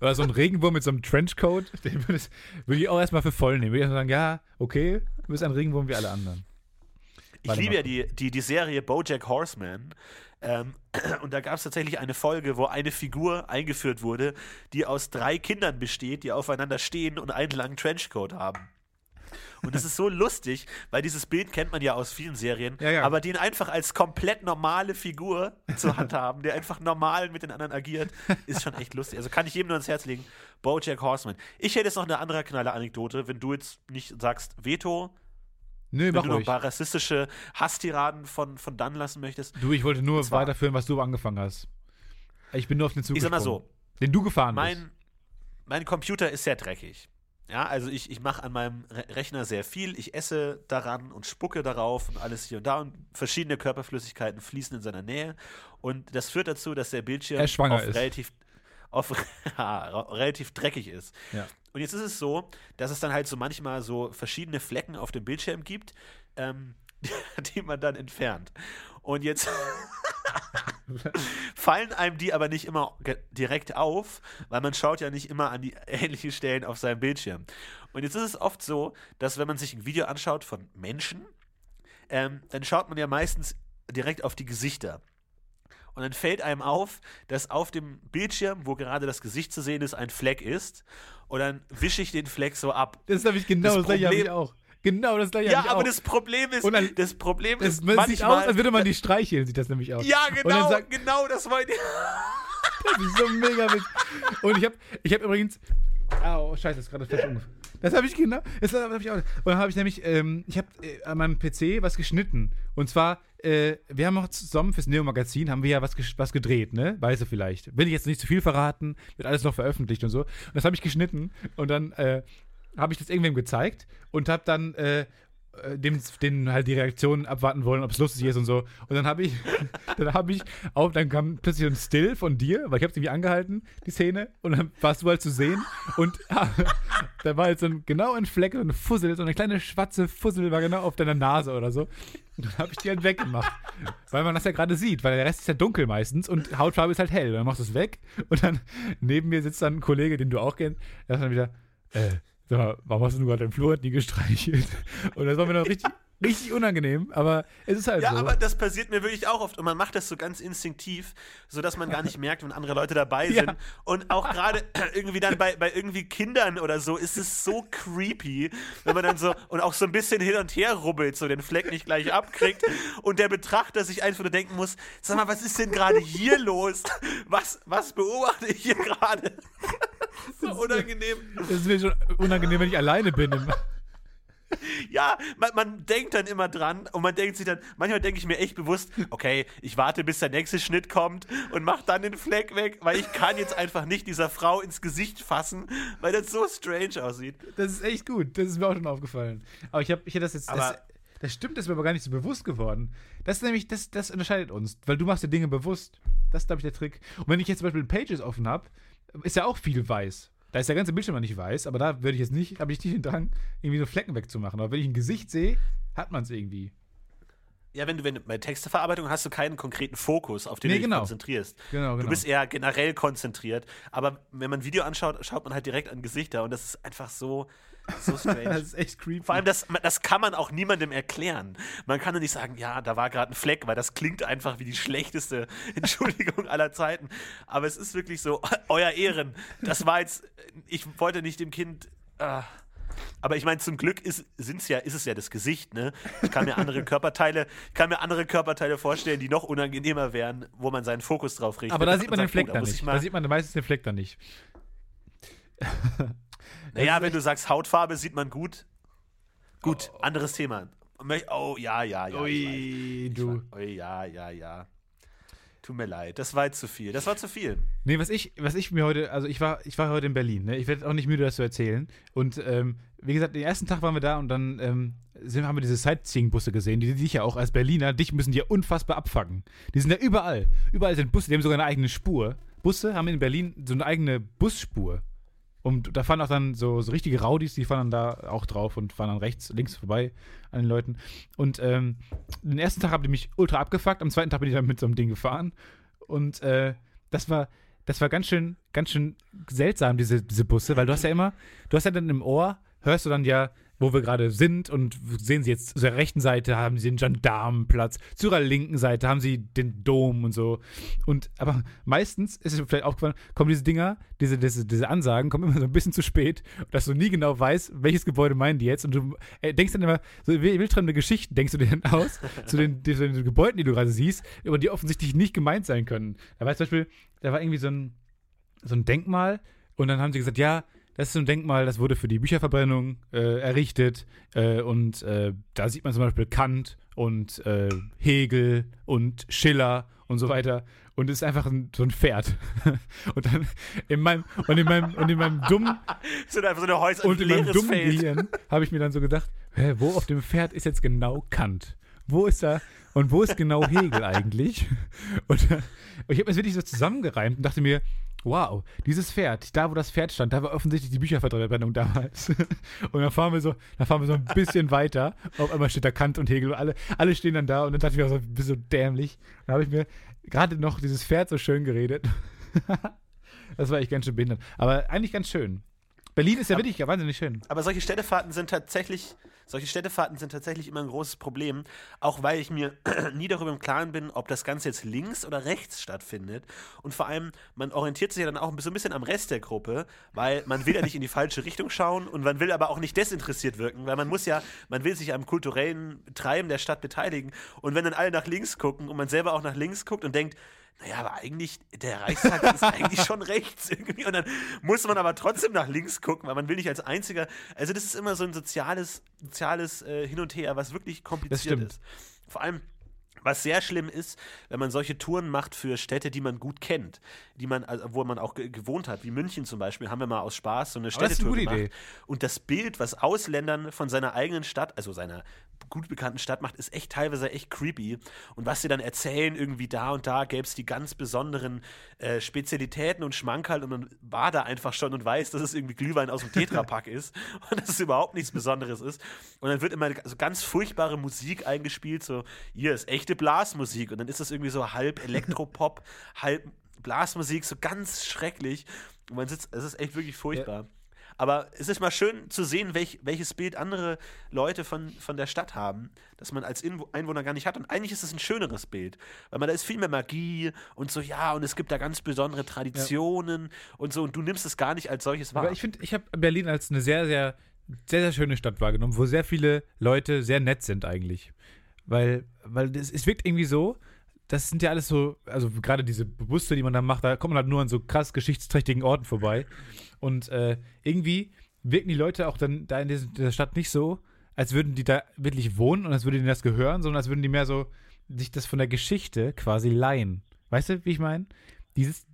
Oder so ein Regenwurm mit so einem Trenchcoat, den würde würd ich auch erstmal für voll nehmen. Würde ich erstmal sagen, ja, okay, du bist ein Regenwurm wie alle anderen. Ich liebe mal. ja die, die, die Serie Bojack Horseman. Ähm, und da gab es tatsächlich eine Folge, wo eine Figur eingeführt wurde, die aus drei Kindern besteht, die aufeinander stehen und einen langen Trenchcoat haben. Und das ist so lustig, weil dieses Bild kennt man ja aus vielen Serien, Ja, ja. aber den einfach als komplett normale Figur zu handhaben, der einfach normal mit den anderen agiert, ist schon echt lustig. Also kann ich jedem nur ans Herz legen. Bojack Horseman. Ich hätte jetzt noch eine andere knalle Anekdote, wenn du jetzt nicht sagst Veto, Nö, wenn mach du noch ein ruhig. paar rassistische Hasstiraden von, von dann lassen möchtest. Du, ich wollte nur weiterführen, was du angefangen hast. Ich bin nur auf den Zug Ich sag mal so, Den du gefahren bist. mein, mein Computer ist sehr dreckig. Ja, also ich, ich mache an meinem Re Rechner sehr viel. Ich esse daran und spucke darauf und alles hier und da und verschiedene Körperflüssigkeiten fließen in seiner Nähe. Und das führt dazu, dass der Bildschirm auf relativ auf relativ dreckig ist. Ja. Und jetzt ist es so, dass es dann halt so manchmal so verschiedene Flecken auf dem Bildschirm gibt, ähm, die man dann entfernt. Und jetzt fallen einem die aber nicht immer direkt auf, weil man schaut ja nicht immer an die ähnlichen Stellen auf seinem Bildschirm. Und jetzt ist es oft so, dass wenn man sich ein Video anschaut von Menschen, ähm, dann schaut man ja meistens direkt auf die Gesichter. Und dann fällt einem auf, dass auf dem Bildschirm, wo gerade das Gesicht zu sehen ist, ein Fleck ist. Und dann wische ich den Fleck so ab. Das habe ich genau, Das das, gleiche habe ich auch. Genau das gleiche Ja, aber auch. das Problem ist, Und dann- das Problem ist sieht aus, manchmal, als würde man die streicheln, sieht das nämlich aus. ja, genau, sagt- genau, das wollte ich. Das ist so mega witzig. Und ich habe ich hab übrigens. Au, scheiße, das ist gerade falsch umgefallen. Das habe ich genau. Das habe ich auch. Und dann habe ich nämlich, ähm, ich habe äh, an meinem PC was geschnitten. Und zwar, äh, wir haben auch zusammen fürs Neo-Magazin, haben wir ja was, was gedreht, ne? Weißt du vielleicht. Will ich jetzt nicht zu viel verraten, wird alles noch veröffentlicht und so. Und das habe ich geschnitten. Und dann äh, habe ich das irgendwem gezeigt und habe dann äh, dem, dem halt die Reaktion abwarten wollen, ob es lustig ist und so. Und dann habe ich, dann habe ich auf, dann kam plötzlich ein Still von dir, weil ich habe irgendwie angehalten, die Szene, und dann warst du halt zu sehen und da war halt so ein, genau ein Fleck, so eine Fussel, so eine kleine schwarze Fussel war genau auf deiner Nase oder so. Und dann habe ich die halt weggemacht. Weil man das ja gerade sieht, weil der Rest ist ja dunkel meistens und Hautfarbe ist halt hell. Dann machst du es weg und dann neben mir sitzt dann ein Kollege, den du auch kennst, der sagt dann wieder, äh, mal, warum hast du gerade deinen Flo hat nie gestreichelt? Und das war mir noch richtig, richtig unangenehm, aber es ist halt Ja, so. aber das passiert mir wirklich auch oft und man macht das so ganz instinktiv, sodass man gar nicht merkt, wenn andere Leute dabei Ja. sind. Und auch gerade irgendwie dann bei, bei irgendwie Kindern oder so ist es so creepy, wenn man dann so und auch so ein bisschen hin und her rubbelt, so den Fleck nicht gleich abkriegt und der Betrachter sich einfach nur denken muss, sag mal, was ist denn gerade hier los? Was, was beobachte ich hier gerade? so unangenehm. Das ist mir schon unangenehm, wenn ich alleine bin. Ja, man, man denkt dann immer dran und man denkt sich dann, manchmal denke ich mir echt bewusst, okay, ich warte, bis der nächste Schnitt kommt und mach dann den Fleck weg, weil ich kann jetzt einfach nicht dieser Frau ins Gesicht fassen, weil das so strange aussieht. Das ist echt gut. Das ist mir auch schon aufgefallen. Aber ich habe ich hab das jetzt. Aber- das, das stimmt, das ist mir aber gar nicht so bewusst geworden. Das ist nämlich, das, das unterscheidet uns, weil du machst dir Dinge bewusst. Das ist, glaube ich, der Trick. Und wenn ich jetzt zum Beispiel Pages offen habe, ist ja auch viel weiß. Da ist der ganze Bildschirm noch nicht weiß, aber da würde ich jetzt nicht, habe ich nicht den Drang, irgendwie so Flecken wegzumachen. Aber wenn ich ein Gesicht sehe, hat man es irgendwie. Ja, wenn du, wenn du bei Texteverarbeitung hast du keinen konkreten Fokus, auf den Nee, du dich genau. konzentrierst. Genau, genau. Du bist eher generell konzentriert, aber wenn man ein Video anschaut, schaut man halt direkt an Gesichter und das ist einfach so, so strange. das ist echt creepy. Vor allem, das, das kann man auch niemandem erklären. Man kann doch nicht sagen, ja, da war gerade ein Fleck, weil das klingt einfach wie die schlechteste Entschuldigung aller Zeiten. Aber es ist wirklich so, euer Ehren, das war jetzt, ich wollte nicht dem Kind. ah. Aber ich meine, zum Glück ist, sind's ja, ist es ja das Gesicht, ne? Ich kann mir andere Körperteile, ich kann mir andere Körperteile vorstellen, die noch unangenehmer wären, wo man seinen Fokus drauf richtet. aber da sieht man den sagt, Fleck oh, dann nicht. ich Da sieht man meistens den Fleck dann nicht. naja, wenn du sagst Hautfarbe, sieht man gut. Gut, oh. anderes Thema. Oh, ja, ja, ja. Ui, du. Ui, ja, ja, ja. Tut mir leid, das war zu viel. Das war zu viel. Nee, was ich, was ich mir heute, also ich war, ich war heute in Berlin, ne? Ich werde auch nicht müde, das zu erzählen. Und ähm, wie gesagt, den ersten Tag waren wir da und dann ähm, sind, haben wir diese Sightseeing-Busse gesehen, die dich ja auch als Berliner, dich müssen die ja unfassbar abfacken. Die sind ja überall. Überall sind Busse, die haben sogar eine eigene Spur. Busse haben in Berlin so eine eigene Busspur. Und da fahren auch dann so, so richtige Raudis, die fahren dann da auch drauf und fahren dann rechts, links vorbei an den Leuten. Und ähm, den ersten Tag haben die mich ultra abgefuckt, am zweiten Tag bin ich dann mit so einem Ding gefahren. Und äh, das war, das war ganz schön, ganz schön seltsam, diese, diese Busse, weil du hast ja immer, du hast ja dann im Ohr, hörst du dann ja wo wir gerade sind und sehen Sie jetzt zu der rechten Seite haben Sie den Gendarmenplatz, zu Ihrer linken Seite haben Sie den Dom und so. Und aber meistens ist es vielleicht aufgefallen, kommen diese Dinger, diese, diese, diese Ansagen kommen immer so ein bisschen zu spät, dass du nie genau weißt, welches Gebäude meinen die jetzt und du äh, denkst dann immer so wildfremde Geschichten denkst du dir dann aus zu den, zu den Gebäuden, die du gerade siehst, aber die offensichtlich nicht gemeint sein können. Da war zum Beispiel, da war irgendwie so ein so ein Denkmal und dann haben sie gesagt, ja, das ist so ein Denkmal, das wurde für die Bücherverbrennung äh, errichtet. Äh, und äh, da sieht man zum Beispiel Kant und äh, Hegel und Schiller und so weiter. Und es ist einfach ein, so ein Pferd. und dann in meinem, und in meinem, und in meinem dummen. sind einfach so eine Häuser und in meinem dummen Gehirn habe ich mir dann so gedacht, hä, wo auf dem Pferd ist jetzt genau Kant? Wo ist da und wo ist genau Hegel eigentlich? Und, und ich habe mir das wirklich so zusammengereimt und dachte mir, wow, dieses Pferd, da wo das Pferd stand, da war offensichtlich die Bücherverbrennung damals. und dann fahren wir so, dann fahren wir so ein bisschen weiter. Auf einmal steht da Kant und Hegel und alle, alle stehen dann da und dann dachte ich mir so, bist so dämlich. Dann habe ich mir gerade noch dieses Pferd so schön geredet. das war echt ganz schön behindert. Aber eigentlich ganz schön. Berlin ist ja aber, wirklich wahnsinnig schön. Aber solche Städtefahrten sind tatsächlich, solche Städtefahrten sind tatsächlich immer ein großes Problem, auch weil ich mir nie darüber im Klaren bin, ob das Ganze jetzt links oder rechts stattfindet. Und vor allem, man orientiert sich ja dann auch so ein bisschen am Rest der Gruppe, weil man will ja nicht in die falsche Richtung schauen und man will aber auch nicht desinteressiert wirken, weil man muss ja, man will sich am kulturellen Treiben der Stadt beteiligen. Und wenn dann alle nach links gucken und man selber auch nach links guckt und denkt, naja, aber eigentlich, der Reichstag ist eigentlich schon rechts irgendwie. Und dann muss man aber trotzdem nach links gucken, weil man will nicht als einziger. Also, das ist immer so ein soziales, soziales äh, Hin und Her, was wirklich kompliziert ist. Vor allem, was sehr schlimm ist, wenn man solche Touren macht für Städte, die man gut kennt, die man, also, wo man auch gewohnt hat, wie München zum Beispiel, haben wir mal aus Spaß so eine Städtetour gemacht. Idee. Und das Bild, was Ausländern von seiner eigenen Stadt, also seiner gut bekannten Stadt macht, ist echt teilweise echt creepy. Und was sie dann erzählen, irgendwie da und da gäbe es die ganz besonderen äh, Spezialitäten und Schmankerl und man war da einfach schon und weiß, dass es irgendwie Glühwein aus dem Tetrapack ist und dass es überhaupt nichts Besonderes ist. Und dann wird immer so ganz furchtbare Musik eingespielt, so hier ist echte Blasmusik und dann ist das irgendwie so halb Elektropop, halb Blasmusik, so ganz schrecklich. Und man sitzt, es ist echt wirklich furchtbar. Ja. Aber es ist mal schön zu sehen, welch, welches Bild andere Leute von, von der Stadt haben, das man als Einwohner gar nicht hat. Und eigentlich ist es ein schöneres Bild, weil man da ist viel mehr Magie und so, ja, und es gibt da ganz besondere Traditionen ja. und so, und du nimmst es gar nicht als solches wahr. Aber ich finde, ich habe Berlin als eine sehr, sehr, sehr, sehr schöne Stadt wahrgenommen, wo sehr viele Leute sehr nett sind eigentlich. Weil, weil es, es wirkt irgendwie so, das sind ja alles so, also gerade diese Busse, die man da macht, da kommt man halt nur an so krass geschichtsträchtigen Orten vorbei. Und äh, irgendwie wirken die Leute auch dann da in dieser Stadt nicht so, als würden die da wirklich wohnen und als würde ihnen das gehören, sondern als würden die mehr so sich das von der Geschichte quasi leihen. Weißt du, wie ich meine? Dieses,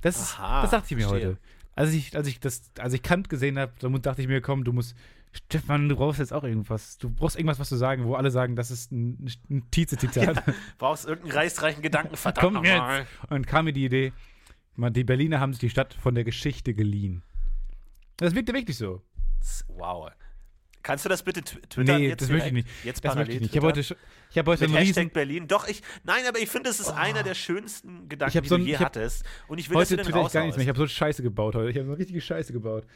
das, Aha, das dachte ich mir verstehe. heute. Als ich, als ich das, als ich Kant gesehen habe, dachte ich mir, komm, du musst Stefan, du brauchst jetzt auch irgendwas. Du brauchst irgendwas, was zu sagen, wo alle sagen, das ist ein, ein Tietze-Zitat. Ja, brauchst irgendeinen reißreichen Gedanken, verdammt Komm jetzt. Und kam mir die Idee, die Berliner haben sich die Stadt von der Geschichte geliehen. Das wirkte wirklich so. Wow. Kannst du das bitte twittern? Nee, das möchte ich nicht. Jetzt das möchte ich nicht. Ich habe heute, ich hab heute Mit Hashtag riesen Berlin. Doch, ich, nein, aber ich finde, es ist oh. einer der schönsten Gedanken, die so ein, du je hattest. Und ich will, heute dass du den ich gar nichts mehr. Ich habe so Scheiße gebaut heute. Ich habe so richtige Scheiße gebaut.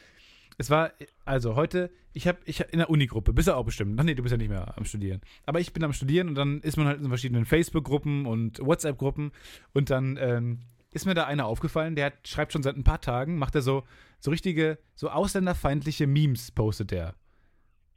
Es war, also heute, ich habe ich in der Unigruppe, bist du auch bestimmt. Ach nee, du bist ja nicht mehr am Studieren. Aber ich bin am Studieren und dann ist man halt in verschiedenen Facebook-Gruppen und WhatsApp-Gruppen und dann ähm, ist mir da einer aufgefallen, der hat, schreibt schon seit ein paar Tagen, macht er so, so richtige, so ausländerfeindliche Memes, postet der.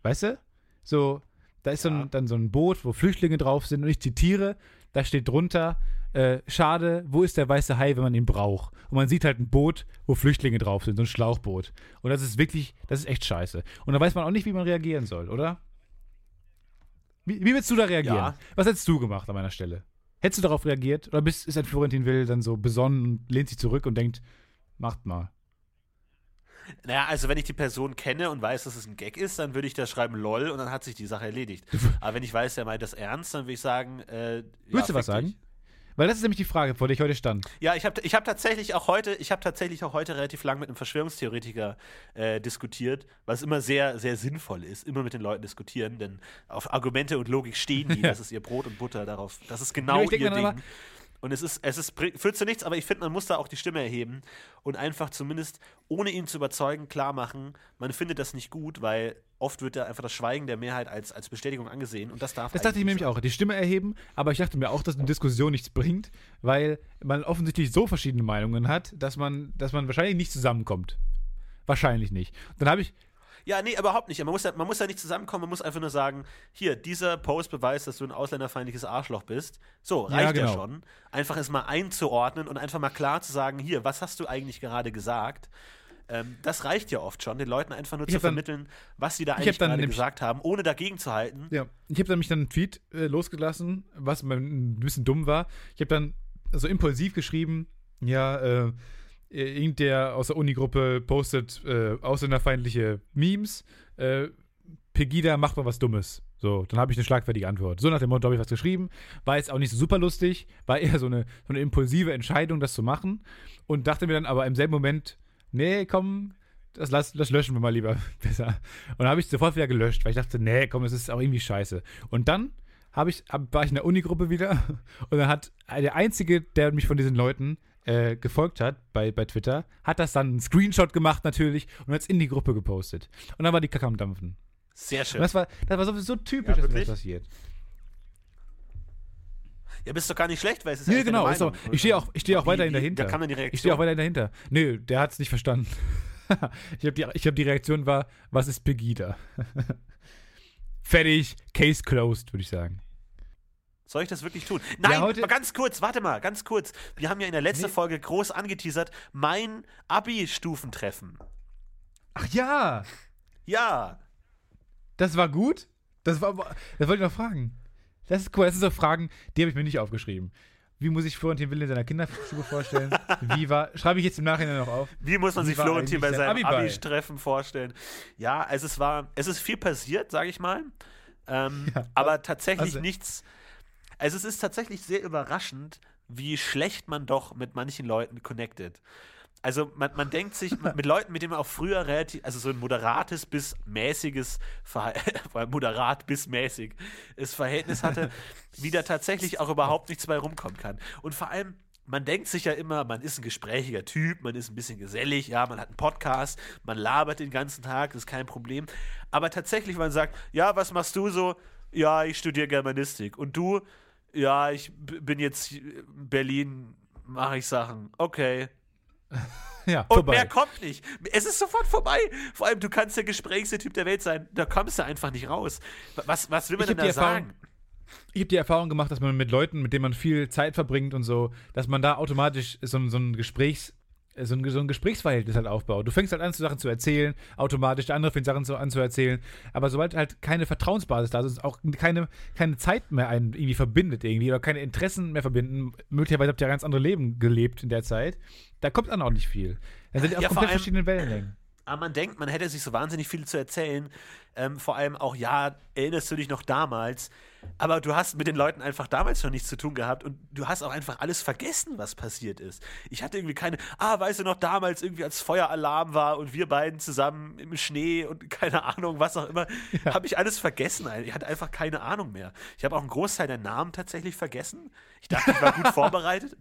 Weißt du? So, da ist ja. so ein, dann so ein Boot, wo Flüchtlinge drauf sind und ich zitiere, da steht drunter, äh, schade, wo ist der weiße Hai, wenn man ihn braucht? Und man sieht halt ein Boot, wo Flüchtlinge drauf sind, so ein Schlauchboot. Und das ist wirklich, das ist echt scheiße. Und da weiß man auch nicht, wie man reagieren soll, oder? Wie, wie würdest du da reagieren? Ja. Was hättest du gemacht an meiner Stelle? Hättest du darauf reagiert? Oder bist, ist ein Florentin Will dann so besonnen und lehnt sich zurück und denkt, macht mal. Naja, also wenn ich die Person kenne und weiß, dass es ein Gag ist, dann würde ich da schreiben LOL und dann hat sich die Sache erledigt. Aber wenn ich weiß, der meint das ernst, dann würde ich sagen, äh, Willst ja, du was sagen? Weil das ist nämlich die Frage, vor der ich heute stand. Ja, ich habe ich hab tatsächlich auch heute, ich habe tatsächlich auch heute relativ lang mit einem Verschwörungstheoretiker äh, diskutiert, was immer sehr, sehr sinnvoll ist, immer mit den Leuten diskutieren, denn auf Argumente und Logik stehen die, Ja. das ist ihr Brot und Butter darauf, das ist Ja, genau denk ihr Ding. Und es ist, es ist, führt zu nichts, aber ich finde, man muss da auch die Stimme erheben und einfach zumindest, ohne ihn zu überzeugen, klar machen, man findet das nicht gut, weil oft wird da einfach das Schweigen der Mehrheit als, als Bestätigung angesehen und das darf Das dachte ich eigentlich nämlich auch. Die Stimme erheben, aber ich dachte mir auch, dass eine Diskussion nichts bringt, weil man offensichtlich so verschiedene Meinungen hat, dass man, dass man wahrscheinlich nicht zusammenkommt. Wahrscheinlich nicht. Dann habe ich, Ja, nee, überhaupt nicht. Man muss, ja, man muss ja nicht zusammenkommen, man muss einfach nur sagen, hier, dieser Post beweist, dass du ein ausländerfeindliches Arschloch bist. So, Ja, reicht ja, genau. schon. Einfach es mal einzuordnen und einfach mal klar zu sagen, hier, was hast du eigentlich gerade gesagt? Ähm, das reicht ja oft schon, den Leuten einfach nur Ich zu hab dann- vermitteln, was sie da eigentlich dann gerade gesagt haben, ohne dagegen zu halten. ja, ich habe nämlich dann einen Tweet äh, losgelassen, was ein bisschen dumm war. Ich habe dann so impulsiv geschrieben, ja, äh, irgendder aus der Unigruppe postet äh, ausländerfeindliche Memes. Äh, Pegida macht mal was Dummes. So, dann habe ich eine schlagfertige Antwort. So nach dem Motto habe ich was geschrieben. War jetzt auch nicht so super lustig, war eher so eine, so eine impulsive Entscheidung, das zu machen. Und dachte mir dann aber im selben Moment, nee, komm, das, lass, das löschen wir mal lieber besser. Und dann habe ich sofort wieder gelöscht, weil ich dachte, nee, komm, das ist auch irgendwie scheiße. Und dann ich, war ich in der Unigruppe wieder und dann hat der Einzige, der mich von diesen Leuten äh, gefolgt hat bei, bei Twitter, hat das dann einen Screenshot gemacht natürlich und hat es in die Gruppe gepostet. Und dann war die Kacke am Dampfen. Sehr Und schön. das war, das war so, so typisch, Ja, dass das passiert. Ja, bist doch gar nicht schlecht, weil es ist Nee, genau. Ist Meinung. ich stehe auch, ich stehe auch Wie- weiterhin wie- dahinter. Da kam dann die Reaktion. Ich stehe auch weiterhin dahinter. Nö, der hat es nicht verstanden. ich habe die, ich hab die Reaktion war, was ist Pegida? Fertig, Case closed, würde ich sagen. Soll ich das wirklich tun? Nein, heute- mal ganz kurz, warte mal, ganz kurz. Wir haben ja in der letzten Nee. Folge groß angeteasert, mein Abi-Stufentreffen. Ach ja, Ja, das war gut? Das war, das wollte ich noch fragen. Das ist cool. Das sind so Fragen, die habe ich mir nicht aufgeschrieben. Wie muss ich Florentin Will in seiner Kinderstube vorstellen? Wie war, schreibe ich jetzt im Nachhinein noch auf. wie muss man Wie sich Florentin bei seinem? Abi-Treffen vorstellen? Ja, also es war, es ist viel passiert, sage ich mal. Ähm, Ja, aber tatsächlich also- nichts. Also es ist tatsächlich sehr überraschend, wie schlecht man doch mit manchen Leuten connected. Also man, man denkt sich, mit Leuten, mit denen man auch früher relativ, also so ein moderates bis mäßiges, Verhal- vor allem moderat bis mäßig, das Verhältnis hatte, wie da tatsächlich auch überhaupt nichts bei rumkommen kann. Und vor allem, man denkt sich ja immer, man ist ein gesprächiger Typ, man ist ein bisschen gesellig, ja, man hat einen Podcast, man labert den ganzen Tag, das ist kein Problem. Aber tatsächlich, man sagt, ja, was machst du so? Ja, ich studiere Germanistik. Und du? Ja, ich bin jetzt in Berlin, mache ich Sachen. Okay. Ja, Und vorbei. mehr kommt nicht. Es ist sofort vorbei. Vor allem, du kannst der gesprächigste Typ der Welt sein. Da kommst du einfach nicht raus. Was, was will man Ich denn da sagen? Ich habe die Erfahrung gemacht, dass man mit Leuten, mit denen man viel Zeit verbringt und so, dass man da automatisch so, so ein Gesprächs so ein, so ein Gesprächsverhältnis halt aufbaut. Du fängst halt an, so Sachen zu erzählen, automatisch, der andere fängt Sachen so an zu erzählen. Aber sobald halt keine Vertrauensbasis da ist, und auch keine, keine Zeit mehr einen irgendwie verbindet irgendwie oder keine Interessen mehr verbinden, möglicherweise habt ihr ja ganz andere Leben gelebt in der Zeit, da kommt dann auch nicht viel. Dann sind auf Ja, vor komplett allem- verschiedenen Wellenlängen. Aber man denkt, man hätte sich so wahnsinnig viel zu erzählen. Ähm, vor allem auch, ja, erinnerst du dich noch damals? Aber du hast mit den Leuten einfach damals noch nichts zu tun gehabt und du hast auch einfach alles vergessen, was passiert ist. Ich hatte irgendwie keine, ah, weißt du noch damals irgendwie als Feueralarm war und wir beiden zusammen im Schnee und keine Ahnung, was auch immer, habe ich alles vergessen. Ich hatte einfach keine Ahnung mehr. Ich habe auch einen Großteil der Namen tatsächlich vergessen. Ich dachte, ich war gut vorbereitet.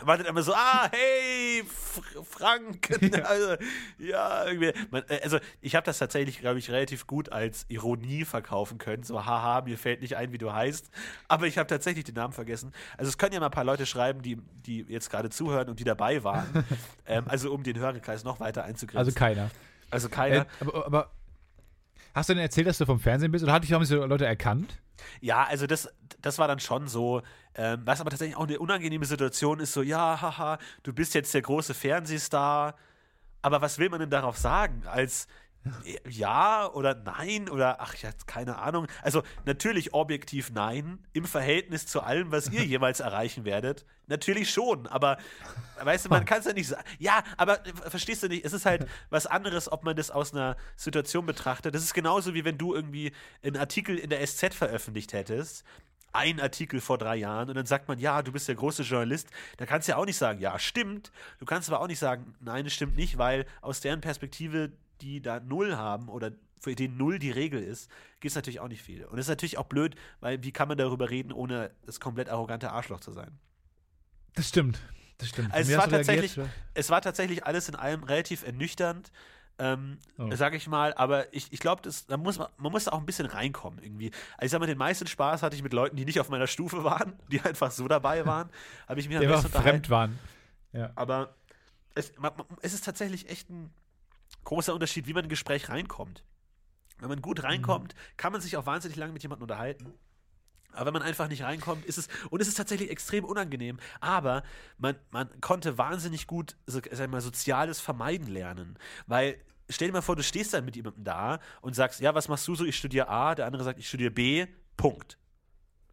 War dann immer so, ah, hey, Fr Frank. Ja. Also, ja, irgendwie. Man, äh, also, ich habe das tatsächlich, glaube ich, relativ gut als Ironie verkaufen können. So, haha, mir fällt nicht ein, wie du heißt. Aber ich habe tatsächlich den Namen vergessen. Also, es können ja mal ein paar Leute schreiben, die, die jetzt gerade zuhören und die dabei waren. ähm, also, um den Hörerkreis noch weiter einzugrenzen. Also keiner. also keiner. Äh, aber, aber Hast du denn erzählt, dass du vom Fernsehen bist oder hat dich auch so Leute erkannt? Ja, also das, das war dann schon so, ähm, was aber tatsächlich auch eine unangenehme Situation ist, so, ja, haha, du bist jetzt der große Fernsehstar, aber was will man denn darauf sagen? Als ja oder nein oder ach, ich hatte keine Ahnung. Also natürlich objektiv nein, im Verhältnis zu allem, was ihr jeweils erreichen werdet. Natürlich schon, aber weißt du, man kann es ja nicht sagen. Ja, aber äh, verstehst du nicht, es ist halt was anderes, ob man das aus einer Situation betrachtet. Das ist genauso wie wenn du irgendwie einen Artikel in der SZ veröffentlicht hättest ein Artikel vor drei Jahren und dann sagt man, ja, du bist der große Journalist, da kannst du ja auch nicht sagen, ja, stimmt. Du kannst aber auch nicht sagen, nein, es stimmt nicht, weil aus deren Perspektive die da null haben oder für den null die Regel ist, gibt es natürlich auch nicht viel. Und es ist natürlich auch blöd, weil wie kann man darüber reden, ohne das komplett arrogante Arschloch zu sein? Das stimmt. Das stimmt. Also es, war tatsächlich, es war tatsächlich alles in allem relativ ernüchternd. Ähm, oh. sag ich mal, aber ich, ich glaube, da muss man, man muss auch ein bisschen reinkommen irgendwie. Also ich sag mal, den meisten Spaß hatte ich mit Leuten, die nicht auf meiner Stufe waren, die einfach so dabei waren, habe ich mir am besten fremd waren. Ja. Aber es, man, es ist tatsächlich echt ein großer Unterschied, wie man in ein Gespräch reinkommt. Wenn man gut reinkommt, mhm. kann man sich auch wahnsinnig lange mit jemandem unterhalten. Aber wenn man einfach nicht reinkommt, ist es, und es ist tatsächlich extrem unangenehm, aber man, man konnte wahnsinnig gut, so, sag mal, Soziales vermeiden lernen. Weil, stell dir mal vor, du stehst dann mit jemandem da und sagst, ja, was machst du so? Ich studiere A, der andere sagt, ich studiere B, Punkt.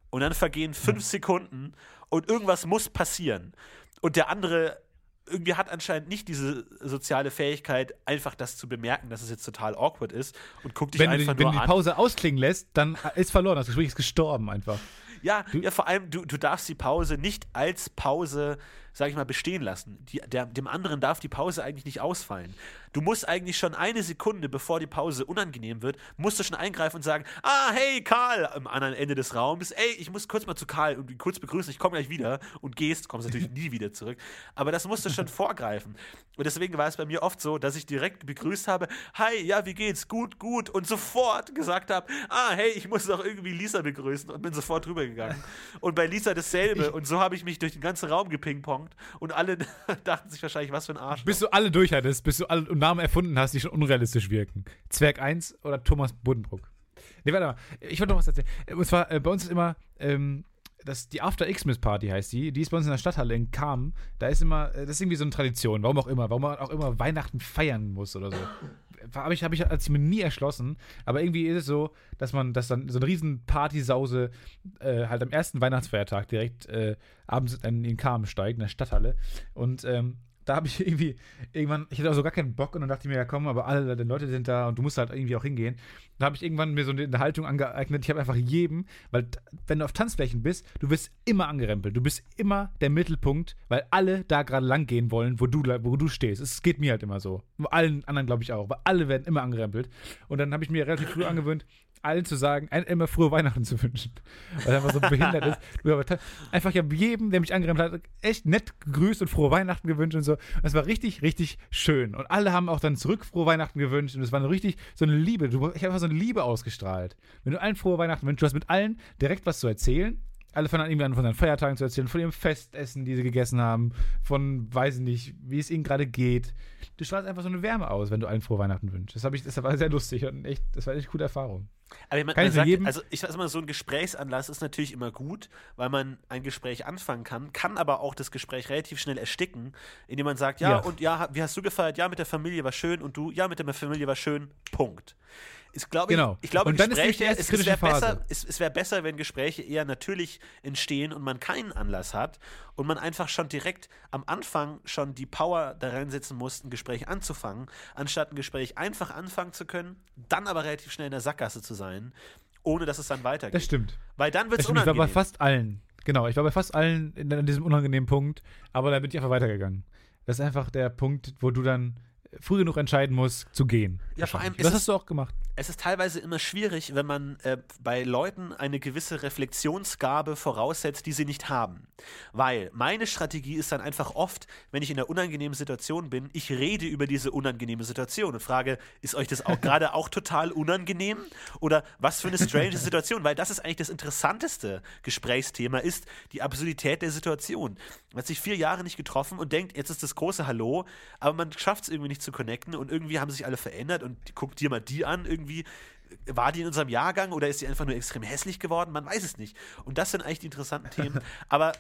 Und dann vergehen fünf Sekunden und irgendwas muss passieren. Und der andere irgendwie hat anscheinend nicht diese soziale Fähigkeit, einfach das zu bemerken, dass es jetzt total awkward ist und guckt dich wenn einfach du, nur an. Wenn du die Pause ausklingen lässt, dann ist verloren. Das Gespräch ist gestorben einfach. Ja, ja vor allem, du, du darfst die Pause nicht als Pause sag ich mal, bestehen lassen. Die, der, dem anderen darf die Pause eigentlich nicht ausfallen. Du musst eigentlich schon eine Sekunde, bevor die Pause unangenehm wird, musst du schon eingreifen und sagen, ah, hey, Karl, am anderen Ende des Raums, ey, ich muss kurz mal zu Karl und ihn kurz begrüßen, ich komme gleich wieder und gehst, kommst natürlich nie wieder zurück. Aber das musst du schon vorgreifen. Und deswegen war es bei mir oft so, dass ich direkt begrüßt habe, hi, ja, wie geht's? Gut, gut. Und sofort gesagt habe, ah, hey, ich muss doch irgendwie Lisa begrüßen und bin sofort rübergegangen. Und bei Lisa dasselbe. Ich und so habe ich mich durch den ganzen Raum gepingpongt kommt und alle dachten sich wahrscheinlich, was für ein Arsch. Bis du alle durch hattest, bis du alle Namen erfunden hast, die schon unrealistisch wirken. Zwerg 1 oder Thomas Buddenbrook. Nee, warte mal. Ich wollte noch was erzählen. Und zwar, äh, bei uns ist immer, ähm, das, die After Xmas Party heißt die. Die ist bei uns in der Stadthalle in Kam. Da ist immer, äh, das ist irgendwie so eine Tradition, warum auch immer, warum man auch immer Weihnachten feiern muss oder so habe ich, hab ich, hat sich mir nie erschlossen. Aber irgendwie ist es so, dass man, dass dann so eine riesen Partysause äh, halt am ersten Weihnachtsfeiertag direkt äh, abends in den Kamen steigt, in der Stadthalle. Und ähm, da habe ich irgendwie, irgendwann, ich hatte auch so gar keinen Bock und dann dachte ich mir, ja komm, aber alle die Leute sind da und du musst halt irgendwie auch hingehen. Da habe ich irgendwann mir so eine Haltung angeeignet. Ich habe einfach jedem, weil wenn du auf Tanzflächen bist, du wirst immer angerempelt. Du bist immer der Mittelpunkt, weil alle da gerade lang gehen wollen, wo du, wo du stehst. Es geht mir halt immer so. Allen anderen glaube ich auch, weil alle werden immer angerempelt. Und dann habe ich mir relativ früh angewöhnt, allen zu sagen, ein, immer frohe Weihnachten zu wünschen. Weil er einfach so behindert ist. Einfach, ich habe jedem, der mich angerannt hat, echt nett gegrüßt und frohe Weihnachten gewünscht und so. Und es war richtig, richtig schön. Und alle haben auch dann zurück frohe Weihnachten gewünscht. Und es war eine richtig so eine Liebe. Du, ich habe einfach so eine Liebe ausgestrahlt. Wenn du allen frohe Weihnachten wünschst, du hast mit allen direkt was zu erzählen alle fangen an, irgendwie an von seinen Feiertagen zu erzählen, von ihrem Festessen, die sie gegessen haben, von, weiß ich nicht, wie es ihnen gerade geht. Du strahlst einfach so eine Wärme aus, wenn du allen frohe Weihnachten wünschst. Das, ich, das war sehr lustig und echt, das war echt eine gute Erfahrung. Aber man, man sagt, also ich sag mal, so ein Gesprächsanlass ist natürlich immer gut, weil man ein Gespräch anfangen kann, kann aber auch das Gespräch relativ schnell ersticken, indem man sagt, ja, ja. und ja, wie hast du gefeiert? Ja, mit der Familie war schön und du, ja, mit der Familie war schön. Punkt ist, glaube genau. ich, ich glaube, und dann Gespräche, ist es, es wäre besser, es, es wär besser, wenn Gespräche eher natürlich entstehen und man keinen Anlass hat und man einfach schon direkt am Anfang schon die Power da reinsetzen muss, ein Gespräch anzufangen, anstatt ein Gespräch einfach anfangen zu können, dann aber relativ schnell in der Sackgasse zu sein, ohne dass es dann weitergeht. Das stimmt. Weil dann wird es unangenehm. Ich war bei fast allen, genau, ich war bei fast allen in, in diesem unangenehmen Punkt, aber da bin ich einfach weitergegangen. Das ist einfach der Punkt, wo du dann früh genug entscheiden muss, zu gehen. Ja, vor allem. Das hast du auch gemacht. Es ist teilweise immer schwierig, wenn man äh, bei Leuten eine gewisse Reflexionsgabe voraussetzt, die sie nicht haben. Weil meine Strategie ist dann einfach oft, wenn ich in einer unangenehmen Situation bin, ich rede über diese unangenehme Situation und frage, ist euch das auch gerade auch total unangenehm? Oder was für eine strange Situation? Weil das ist eigentlich das interessanteste Gesprächsthema, ist die Absurdität der Situation. Man hat sich vier Jahre nicht getroffen und denkt, jetzt ist das große Hallo, aber man schafft es irgendwie nicht zu connecten und irgendwie haben sich alle verändert und guckt dir mal die an, irgendwie war die in unserem Jahrgang oder ist sie einfach nur extrem hässlich geworden? Man weiß es nicht. Und das sind eigentlich die interessanten Themen. Aber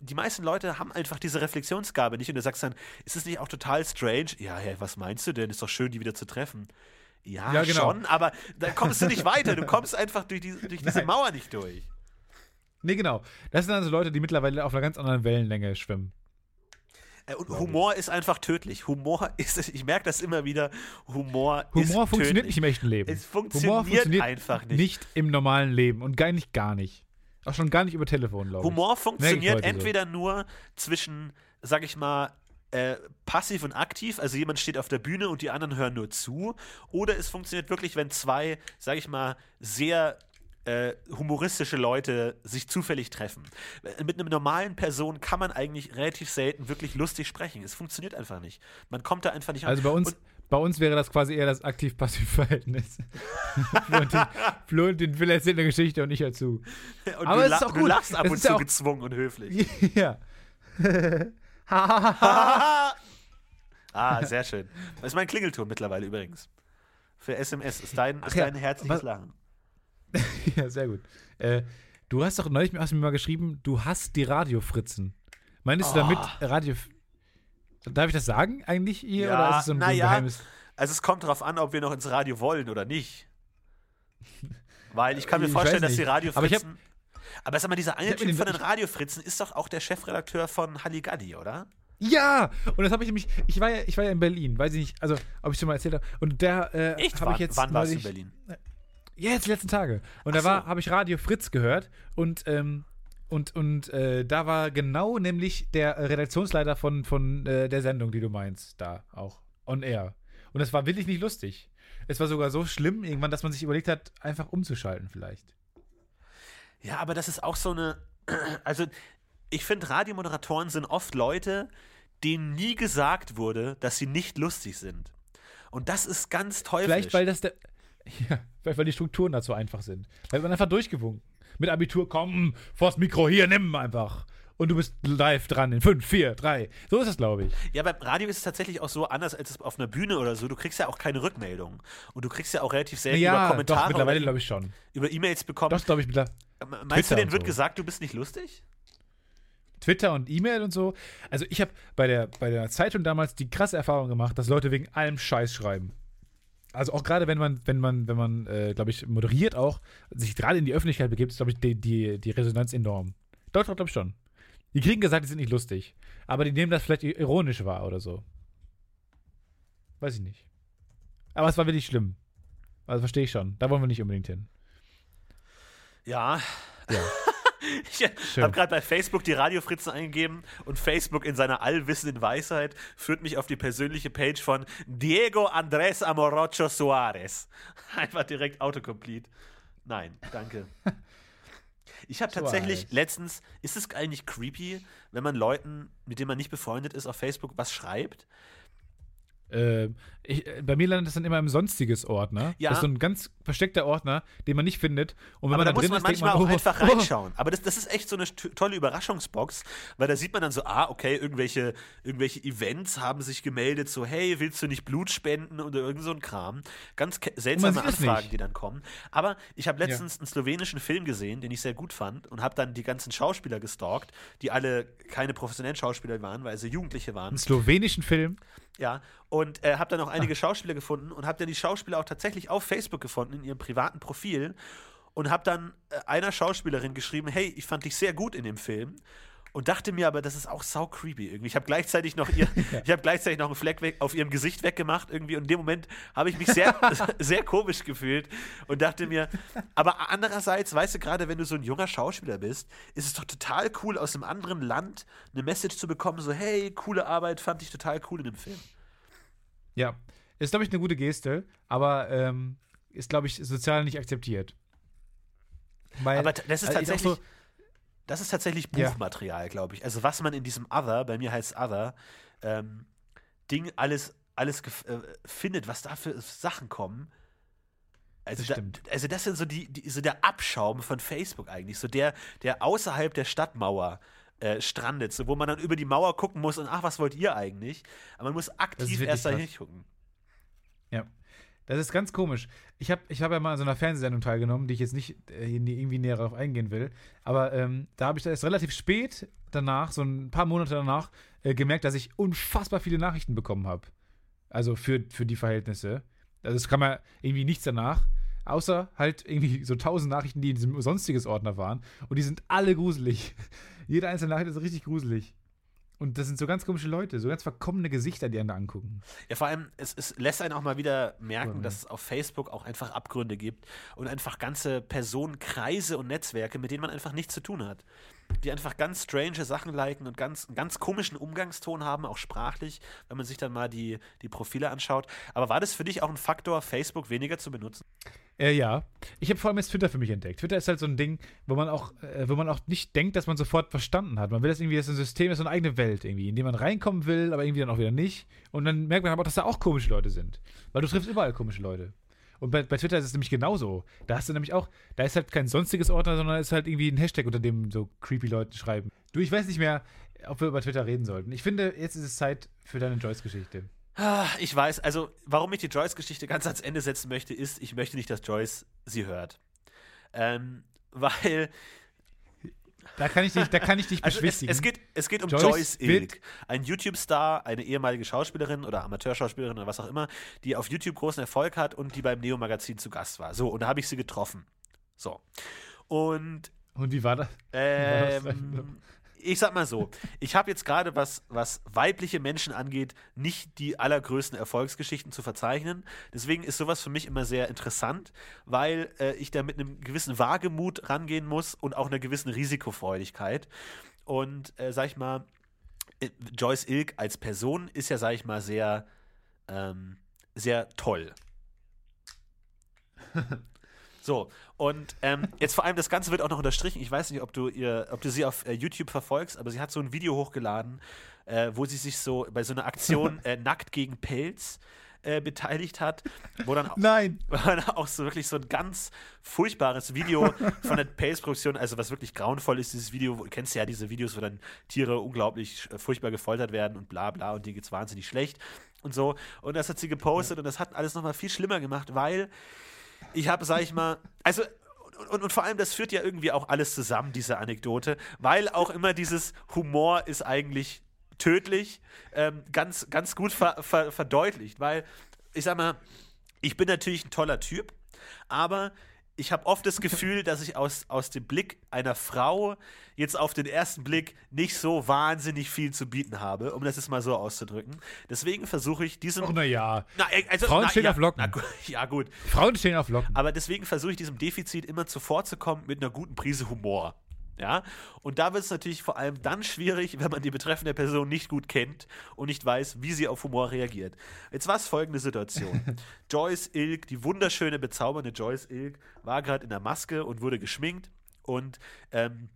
die meisten Leute haben einfach diese Reflexionsgabe nicht. Und du sagst dann, ist es nicht auch total strange? Ja, hey, was meinst du denn? Ist doch schön, die wieder zu treffen. Ja, Ja, genau. schon, aber da kommst du nicht weiter. Du kommst einfach durch, die, durch diese Nein. Mauer nicht durch. Nee, genau. Das sind also Leute, die mittlerweile auf einer ganz anderen Wellenlänge schwimmen. Äh, Und Humor ist einfach tödlich. Humor ist, ich merke das immer wieder, Humor, ist Humor funktioniert tödlich. nicht im echten Leben. Es funktioniert einfach nicht. Nicht im normalen Leben und gar nicht gar nicht. Auch schon gar nicht über Telefon, glaube. Humor funktioniert heute so. entweder nur zwischen, sag ich mal, äh, passiv und aktiv, also jemand steht auf der Bühne und die anderen hören nur zu, oder es funktioniert wirklich, wenn zwei, sag ich mal, sehr äh, humoristische Leute sich zufällig treffen. Äh, Mit einer normalen Person kann man eigentlich relativ selten wirklich lustig sprechen. Es funktioniert einfach nicht. Man kommt da einfach nicht an. Also bei uns, Und, bei uns wäre das quasi eher das aktiv-passiv-Verhältnis. Florentin, Florentin will erzählen eine Geschichte und ich hör zu. und aber du, es ist auch du gut. lachst ab Es und ist zu ja auch- gezwungen und höflich. ja. ah, sehr schön. Das ist mein Klingelton mittlerweile übrigens. Für SMS ist dein, ist Ach ja, dein herzliches Lachen. ja, sehr gut. Äh, du hast doch neulich hast mir mal geschrieben, du hast die Radiofritzen. Meinst du damit Oh. Radio. Darf ich das sagen eigentlich hier? Ja, oder ist es so ein, so na ein ja. Geheimnis? Also es kommt darauf an, ob wir noch ins Radio wollen oder nicht. Weil ich kann mir Ich vorstellen, dass die Radiofritzen. Aber, sag mal, dieser eine Typ von den Radiofritzen ist doch auch der Chefredakteur von Halligalli, oder? Ja! Und das habe ich nämlich. Ich war, ja, ich war ja in Berlin, weiß ich nicht, also ob ich schon mal erzählt habe. Und der äh, Echt? habe Wann, ich jetzt. wann warst du in Berlin? Ja, jetzt die letzten Tage. Und Ach da war, so. habe ich Radio Fritz gehört und ähm, und, und äh, da war genau nämlich der Redaktionsleiter von, von äh, der Sendung, die du meinst, da auch. On air. Und das war wirklich nicht lustig. Es war sogar so schlimm irgendwann, dass man sich überlegt hat, einfach umzuschalten vielleicht. Ja, aber das ist auch so eine. Also, ich finde, Radiomoderatoren sind oft Leute, denen nie gesagt wurde, dass sie nicht lustig sind. Und das ist ganz teuflisch. Vielleicht, weil das der. Ja, vielleicht, weil die Strukturen dazu einfach sind. Weil man einfach durchgewunken. Mit Abitur, komm, vors Mikro, hier, nimm einfach. Und du bist live dran in 5, 4, 3. So ist es, glaube ich. Ja, beim Radio ist es tatsächlich auch so anders als es auf einer Bühne oder so. Du kriegst ja auch keine Rückmeldung. Und du kriegst ja auch relativ selten über Ja, Kommentare doch, mittlerweile glaube ich schon. über E-Mails bekommen. Doch, glaube ich, mittlerweile. Meinst Twitter du, denen wird so. gesagt, du bist nicht lustig? Twitter und E-Mail und so. Also ich habe bei der, bei der Zeitung damals die krasse Erfahrung gemacht, dass Leute wegen allem Scheiß schreiben. Also auch gerade wenn man, wenn man, wenn man, äh, glaube ich, moderiert auch, sich gerade in die Öffentlichkeit begibt, ist, glaube ich, die, die, die Resonanz enorm. Doch, doch, glaube ich schon. Die kriegen gesagt, die sind nicht lustig. Aber die nehmen das vielleicht ironisch wahr oder so. Weiß ich nicht. Aber es war wirklich schlimm. Also verstehe ich schon. Da wollen wir nicht unbedingt hin. Ja. Ja. Ich habe gerade bei Facebook die Radiofritzen eingegeben und Facebook in seiner allwissenden Weisheit führt mich auf die persönliche Page von Diego Andrés Amorocho Suarez. Einfach direkt Autocomplete. Nein, danke. Ich habe tatsächlich Suarez. letztens, ist es eigentlich creepy, wenn man Leuten, mit denen man nicht befreundet ist, auf Facebook was schreibt? Äh, ich, bei mir landet das dann immer im sonstiges Ordner. Ja. Das ist so ein ganz versteckter Ordner, den man nicht findet. Und wenn Aber man da da muss drin man ist, manchmal man, auch oh, einfach oh, reinschauen. Aber das, das ist echt so eine tolle Überraschungsbox, weil da sieht man dann so, ah, okay, irgendwelche, irgendwelche Events haben sich gemeldet, so, hey, willst du nicht Blut spenden oder irgend so ein Kram. Ganz seltsame es Anfragen, die dann kommen. Aber ich habe letztens einen slowenischen Film gesehen, den ich sehr gut fand und habe dann die ganzen Schauspieler gestalkt, die alle keine professionellen Schauspieler waren, weil sie Jugendliche waren. Einen slowenischen Film. Ja, und äh, habe dann auch einige Schauspieler gefunden und habe dann die Schauspieler auch tatsächlich auf Facebook gefunden, in ihrem privaten Profil. Und habe dann äh, einer Schauspielerin geschrieben, hey, ich fand dich sehr gut in dem Film. Und dachte mir aber, das ist auch sau creepy irgendwie. Ich habe gleichzeitig noch ihr, ich habe gleichzeitig noch einen Fleck weg, auf ihrem Gesicht weggemacht irgendwie. Und in dem Moment habe ich mich sehr, sehr komisch gefühlt und dachte mir, aber andererseits, weißt du, gerade wenn du so ein junger Schauspieler bist, ist es doch total cool, aus einem anderen Land eine Message zu bekommen, so, hey, coole Arbeit, fand ich total cool in dem Film. Ja. Ist, glaube ich, eine gute Geste, aber ähm, ist, glaube ich, sozial nicht akzeptiert. Weil, Aber das ist also tatsächlich, so- das ist tatsächlich Ja. Buchmaterial, glaube ich. Also was man in diesem Other, bei mir heißt Other, ähm, Ding alles, alles äh, findet, was da für Sachen kommen. Also, Das da, also das sind so die, die so der Abschaum von Facebook eigentlich, so der, der außerhalb der Stadtmauer äh, strandet, so wo man dann über die Mauer gucken muss und ach, was wollt ihr eigentlich? Aber man muss aktiv erst da krass. hingucken. Ja. Das ist ganz komisch. Ich habe ich hab ja mal an so einer Fernsehsendung teilgenommen, die ich jetzt nicht äh, irgendwie näher darauf eingehen will. Aber ähm, da habe ich erst relativ spät danach, so ein paar Monate danach, äh, gemerkt, dass ich unfassbar viele Nachrichten bekommen habe. Also für, für die Verhältnisse. Also es kam ja irgendwie nichts danach. Außer halt irgendwie so tausend Nachrichten, die in diesem sonstiges Ordner waren. Und die sind alle gruselig. Jede einzelne Nachricht ist richtig gruselig. Und das sind so ganz komische Leute, so ganz verkommene Gesichter, die einen da angucken. Ja, vor allem, es, es lässt einen auch mal wieder merken, ja. dass es auf Facebook auch einfach Abgründe gibt und einfach ganze Personenkreise und Netzwerke, mit denen man einfach nichts zu tun hat die einfach ganz strange Sachen liken und ganz, einen ganz komischen Umgangston haben, auch sprachlich, wenn man sich dann mal die, die Profile anschaut. Aber war das für dich auch ein Faktor, Facebook weniger zu benutzen? Äh, ja. Ich habe vor allem jetzt Twitter für mich entdeckt. Twitter ist halt so ein Ding, wo man auch, äh, wo man auch nicht denkt, dass man sofort verstanden hat. Man will das irgendwie, das ist ein System, das ist so eine eigene Welt irgendwie, in die man reinkommen will, aber irgendwie dann auch wieder nicht. Und dann merkt man aber auch, dass da auch komische Leute sind. Weil du triffst überall komische Leute. Und bei, bei, Twitter ist es nämlich genauso. Da hast du nämlich auch, da ist halt kein sonstiges Ordner, sondern ist halt irgendwie ein Hashtag, unter dem so creepy Leute schreiben. Du, ich weiß nicht mehr, ob wir über Twitter reden sollten. Ich finde, jetzt ist es Zeit für deine Joyce-Geschichte. Ah, ich weiß, also warum ich die Joyce-Geschichte ganz ans Ende setzen möchte, ist, ich möchte nicht, dass Joyce sie hört. Ähm, weil da kann ich dich, da kann ich dich also beschwichtigen. Es, es, geht, es geht um Joyce, Joyce Ilk, ein YouTube-Star, eine ehemalige Schauspielerin oder Amateurschauspielerin oder was auch immer, die auf YouTube großen Erfolg hat und die beim Neo-Magazin zu Gast war. So, und da habe ich sie getroffen. So. Und. Und wie war das? Ähm, ich sag mal so, ich habe jetzt gerade, was, was weibliche Menschen angeht, nicht die allergrößten Erfolgsgeschichten zu verzeichnen. Deswegen ist sowas für mich immer sehr interessant, weil äh, ich da mit einem gewissen Wagemut rangehen muss und auch einer gewissen Risikofreudigkeit. Und äh, sag ich mal, äh, Joyce Ilk als Person ist ja, sag ich mal, sehr, ähm, sehr toll. So, und ähm, jetzt vor allem das Ganze wird auch noch unterstrichen. Ich weiß nicht, ob du ihr, ob du sie auf äh, YouTube verfolgst, aber sie hat so ein Video hochgeladen, äh, wo sie sich so bei so einer Aktion äh, Nackt gegen Pelz äh, beteiligt hat, wo dann, auch, Nein. Wo dann auch so wirklich so ein ganz furchtbares Video von der Pelz-Produktion, also was wirklich grauenvoll ist, dieses Video, wo, du kennst ja diese Videos, wo dann Tiere unglaublich äh, furchtbar gefoltert werden und bla bla und denen geht's wahnsinnig schlecht und so. Und das hat sie gepostet und das hat alles nochmal viel schlimmer gemacht, weil ich habe, sag ich mal, also und, und, vor allem, das führt ja irgendwie auch alles zusammen, diese Anekdote, weil auch immer dieses Humor ist eigentlich tödlich, ähm, ganz, ganz gut ver, ver, verdeutlicht, weil ich sag mal, ich bin natürlich ein toller Typ, aber ich habe oft das Gefühl, dass ich aus, aus dem Blick einer Frau jetzt auf den ersten Blick nicht so wahnsinnig viel zu bieten habe, um das jetzt mal so auszudrücken. Deswegen versuche ich diesem. Ach, na ja. Na, also, Frauen na, stehen ja, auf Locken. Na, ja, gut. Frauen stehen auf Locken. Aber deswegen versuche ich diesem Defizit immer zuvorzukommen mit einer guten Prise Humor. Ja, und da wird es natürlich vor allem dann schwierig, wenn man die betreffende Person nicht gut kennt und nicht weiß, wie sie auf Humor reagiert. Jetzt war es folgende Situation. Joyce Ilk, die wunderschöne, bezaubernde Joyce Ilk, war gerade in der Maske und wurde geschminkt und ähm,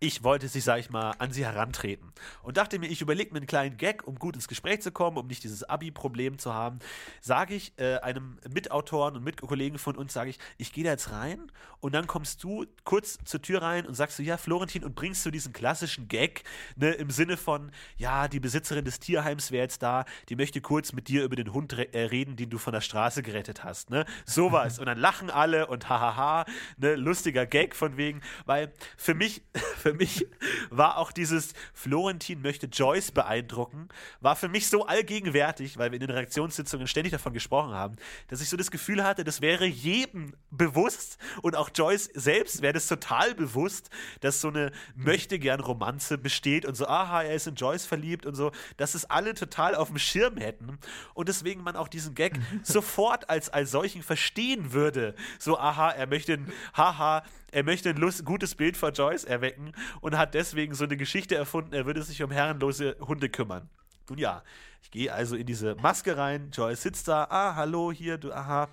ich wollte sich, sag ich mal, an sie herantreten. Und dachte mir, ich überlege mir einen kleinen Gag, um gut ins Gespräch zu kommen, um nicht dieses Abi-Problem zu haben. Sage ich äh, einem Mitautoren und Mitkollegen von uns, sage ich, ich gehe da jetzt rein und dann kommst du kurz zur Tür rein und sagst du, ja, Florentin, und bringst du diesen klassischen Gag, ne, im Sinne von, ja, die Besitzerin des Tierheims wäre jetzt da, die möchte kurz mit dir über den Hund re äh, reden, den du von der Straße gerettet hast, ne? Sowas. und dann lachen alle und hahaha, ne, lustiger Gag von wegen, weil für mich für mich war auch dieses Florentin möchte Joyce beeindrucken, war für mich so allgegenwärtig, weil wir in den Redaktionssitzungen ständig davon gesprochen haben, dass ich so das Gefühl hatte, das wäre jedem bewusst und auch Joyce selbst wäre das total bewusst, dass so eine möchte gern Romanze besteht und so, aha, er ist in Joyce verliebt und so, dass es alle total auf dem Schirm hätten und deswegen man auch diesen Gag sofort als, als solchen verstehen würde. So, aha, er möchte, haha, er möchte ein Lust, gutes Bild von Joyce erwecken und hat deswegen so eine Geschichte erfunden, er würde sich um herrenlose Hunde kümmern. Nun ja, ich gehe also in diese Maske rein, Joyce sitzt da, ah, hallo, hier, du, aha,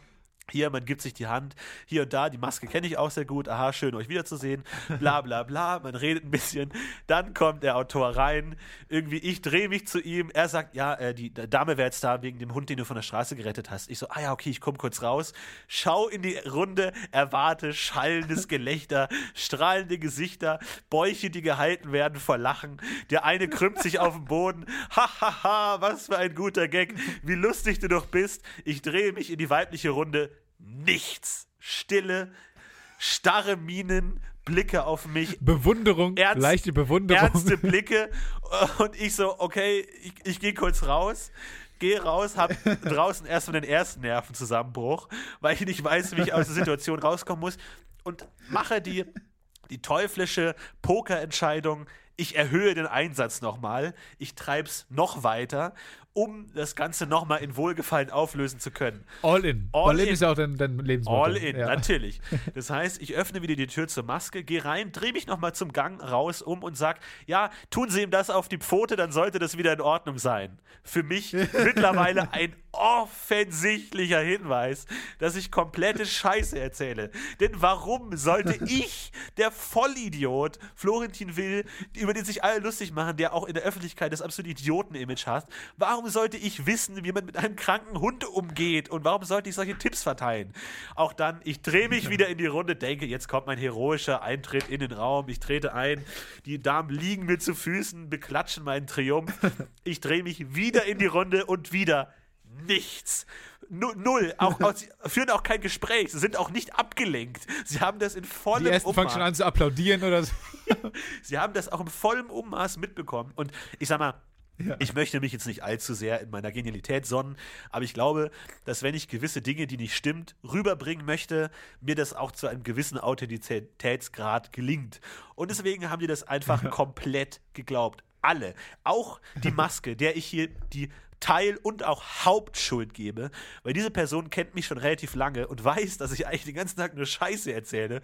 Hier, man gibt sich die Hand, hier und da, die Maske kenne ich auch sehr gut, aha, schön euch wiederzusehen, bla bla bla, man redet ein bisschen, dann kommt der Autor rein, irgendwie, ich drehe mich zu ihm, er sagt, ja, äh, die Dame wäre jetzt da wegen dem Hund, den du von der Straße gerettet hast. Ich so, ah ja, okay, ich komme kurz raus, schau in die Runde, erwarte schallendes Gelächter, strahlende Gesichter, Bäuche, die gehalten werden vor Lachen, der eine krümmt sich auf den Boden, hahaha, ha, ha, was für ein guter Gag, wie lustig du doch bist, ich drehe mich in die weibliche Runde, nichts. Stille, starre Minen, Blicke auf mich. Bewunderung, ernst, leichte Bewunderung. Ernste Blicke. Und ich so, okay, ich, ich gehe kurz raus. Gehe raus, hab draußen erstmal den ersten Nervenzusammenbruch, weil ich nicht weiß, wie ich aus der Situation rauskommen muss. Und mache die, die teuflische Pokerentscheidung. Ich erhöhe den Einsatz nochmal. Ich treib's noch weiter um das Ganze nochmal in Wohlgefallen auflösen zu können. All in. All, All in, in, ist ja auch dein, dein Lebensmotto. All in, ja. natürlich. Das heißt, ich öffne wieder die Tür zur Maske, gehe rein, drehe mich nochmal zum Gang raus um und sage, ja, tun Sie ihm das auf die Pfote, dann sollte das wieder in Ordnung sein. Für mich mittlerweile ein offensichtlicher Hinweis, dass ich komplette Scheiße erzähle. Denn warum sollte ich, der Vollidiot, Florentin Will, über den sich alle lustig machen, der auch in der Öffentlichkeit das absolute Idioten-Image hat, warum sollte ich wissen, wie man mit einem kranken Hund umgeht? Und warum sollte ich solche Tipps verteilen? Auch dann, ich drehe mich wieder in die Runde, denke, jetzt kommt mein heroischer Eintritt in den Raum. Ich trete ein, die Damen liegen mir zu Füßen, beklatschen meinen Triumph. Ich drehe mich wieder in die Runde und wieder nichts. Null. Auch, auch, sie führen auch kein Gespräch. Sie sind auch nicht abgelenkt. Sie haben das in vollem Die ersten Ummaß. fangen schon an zu applaudieren oder so. sie haben das auch im vollen Ummaß mitbekommen. Und ich sag mal, ja. Ich möchte mich jetzt nicht allzu sehr in meiner Genialität sonnen, aber ich glaube, dass wenn ich gewisse Dinge, die nicht stimmt, rüberbringen möchte, mir das auch zu einem gewissen Authentizitätsgrad gelingt. Und deswegen haben die das einfach ja. komplett geglaubt. Alle. Auch die Maske, der ich hier die Teil und auch Hauptschuld gebe, weil diese Person kennt mich schon relativ lange und weiß, dass ich eigentlich den ganzen Tag nur Scheiße erzähle.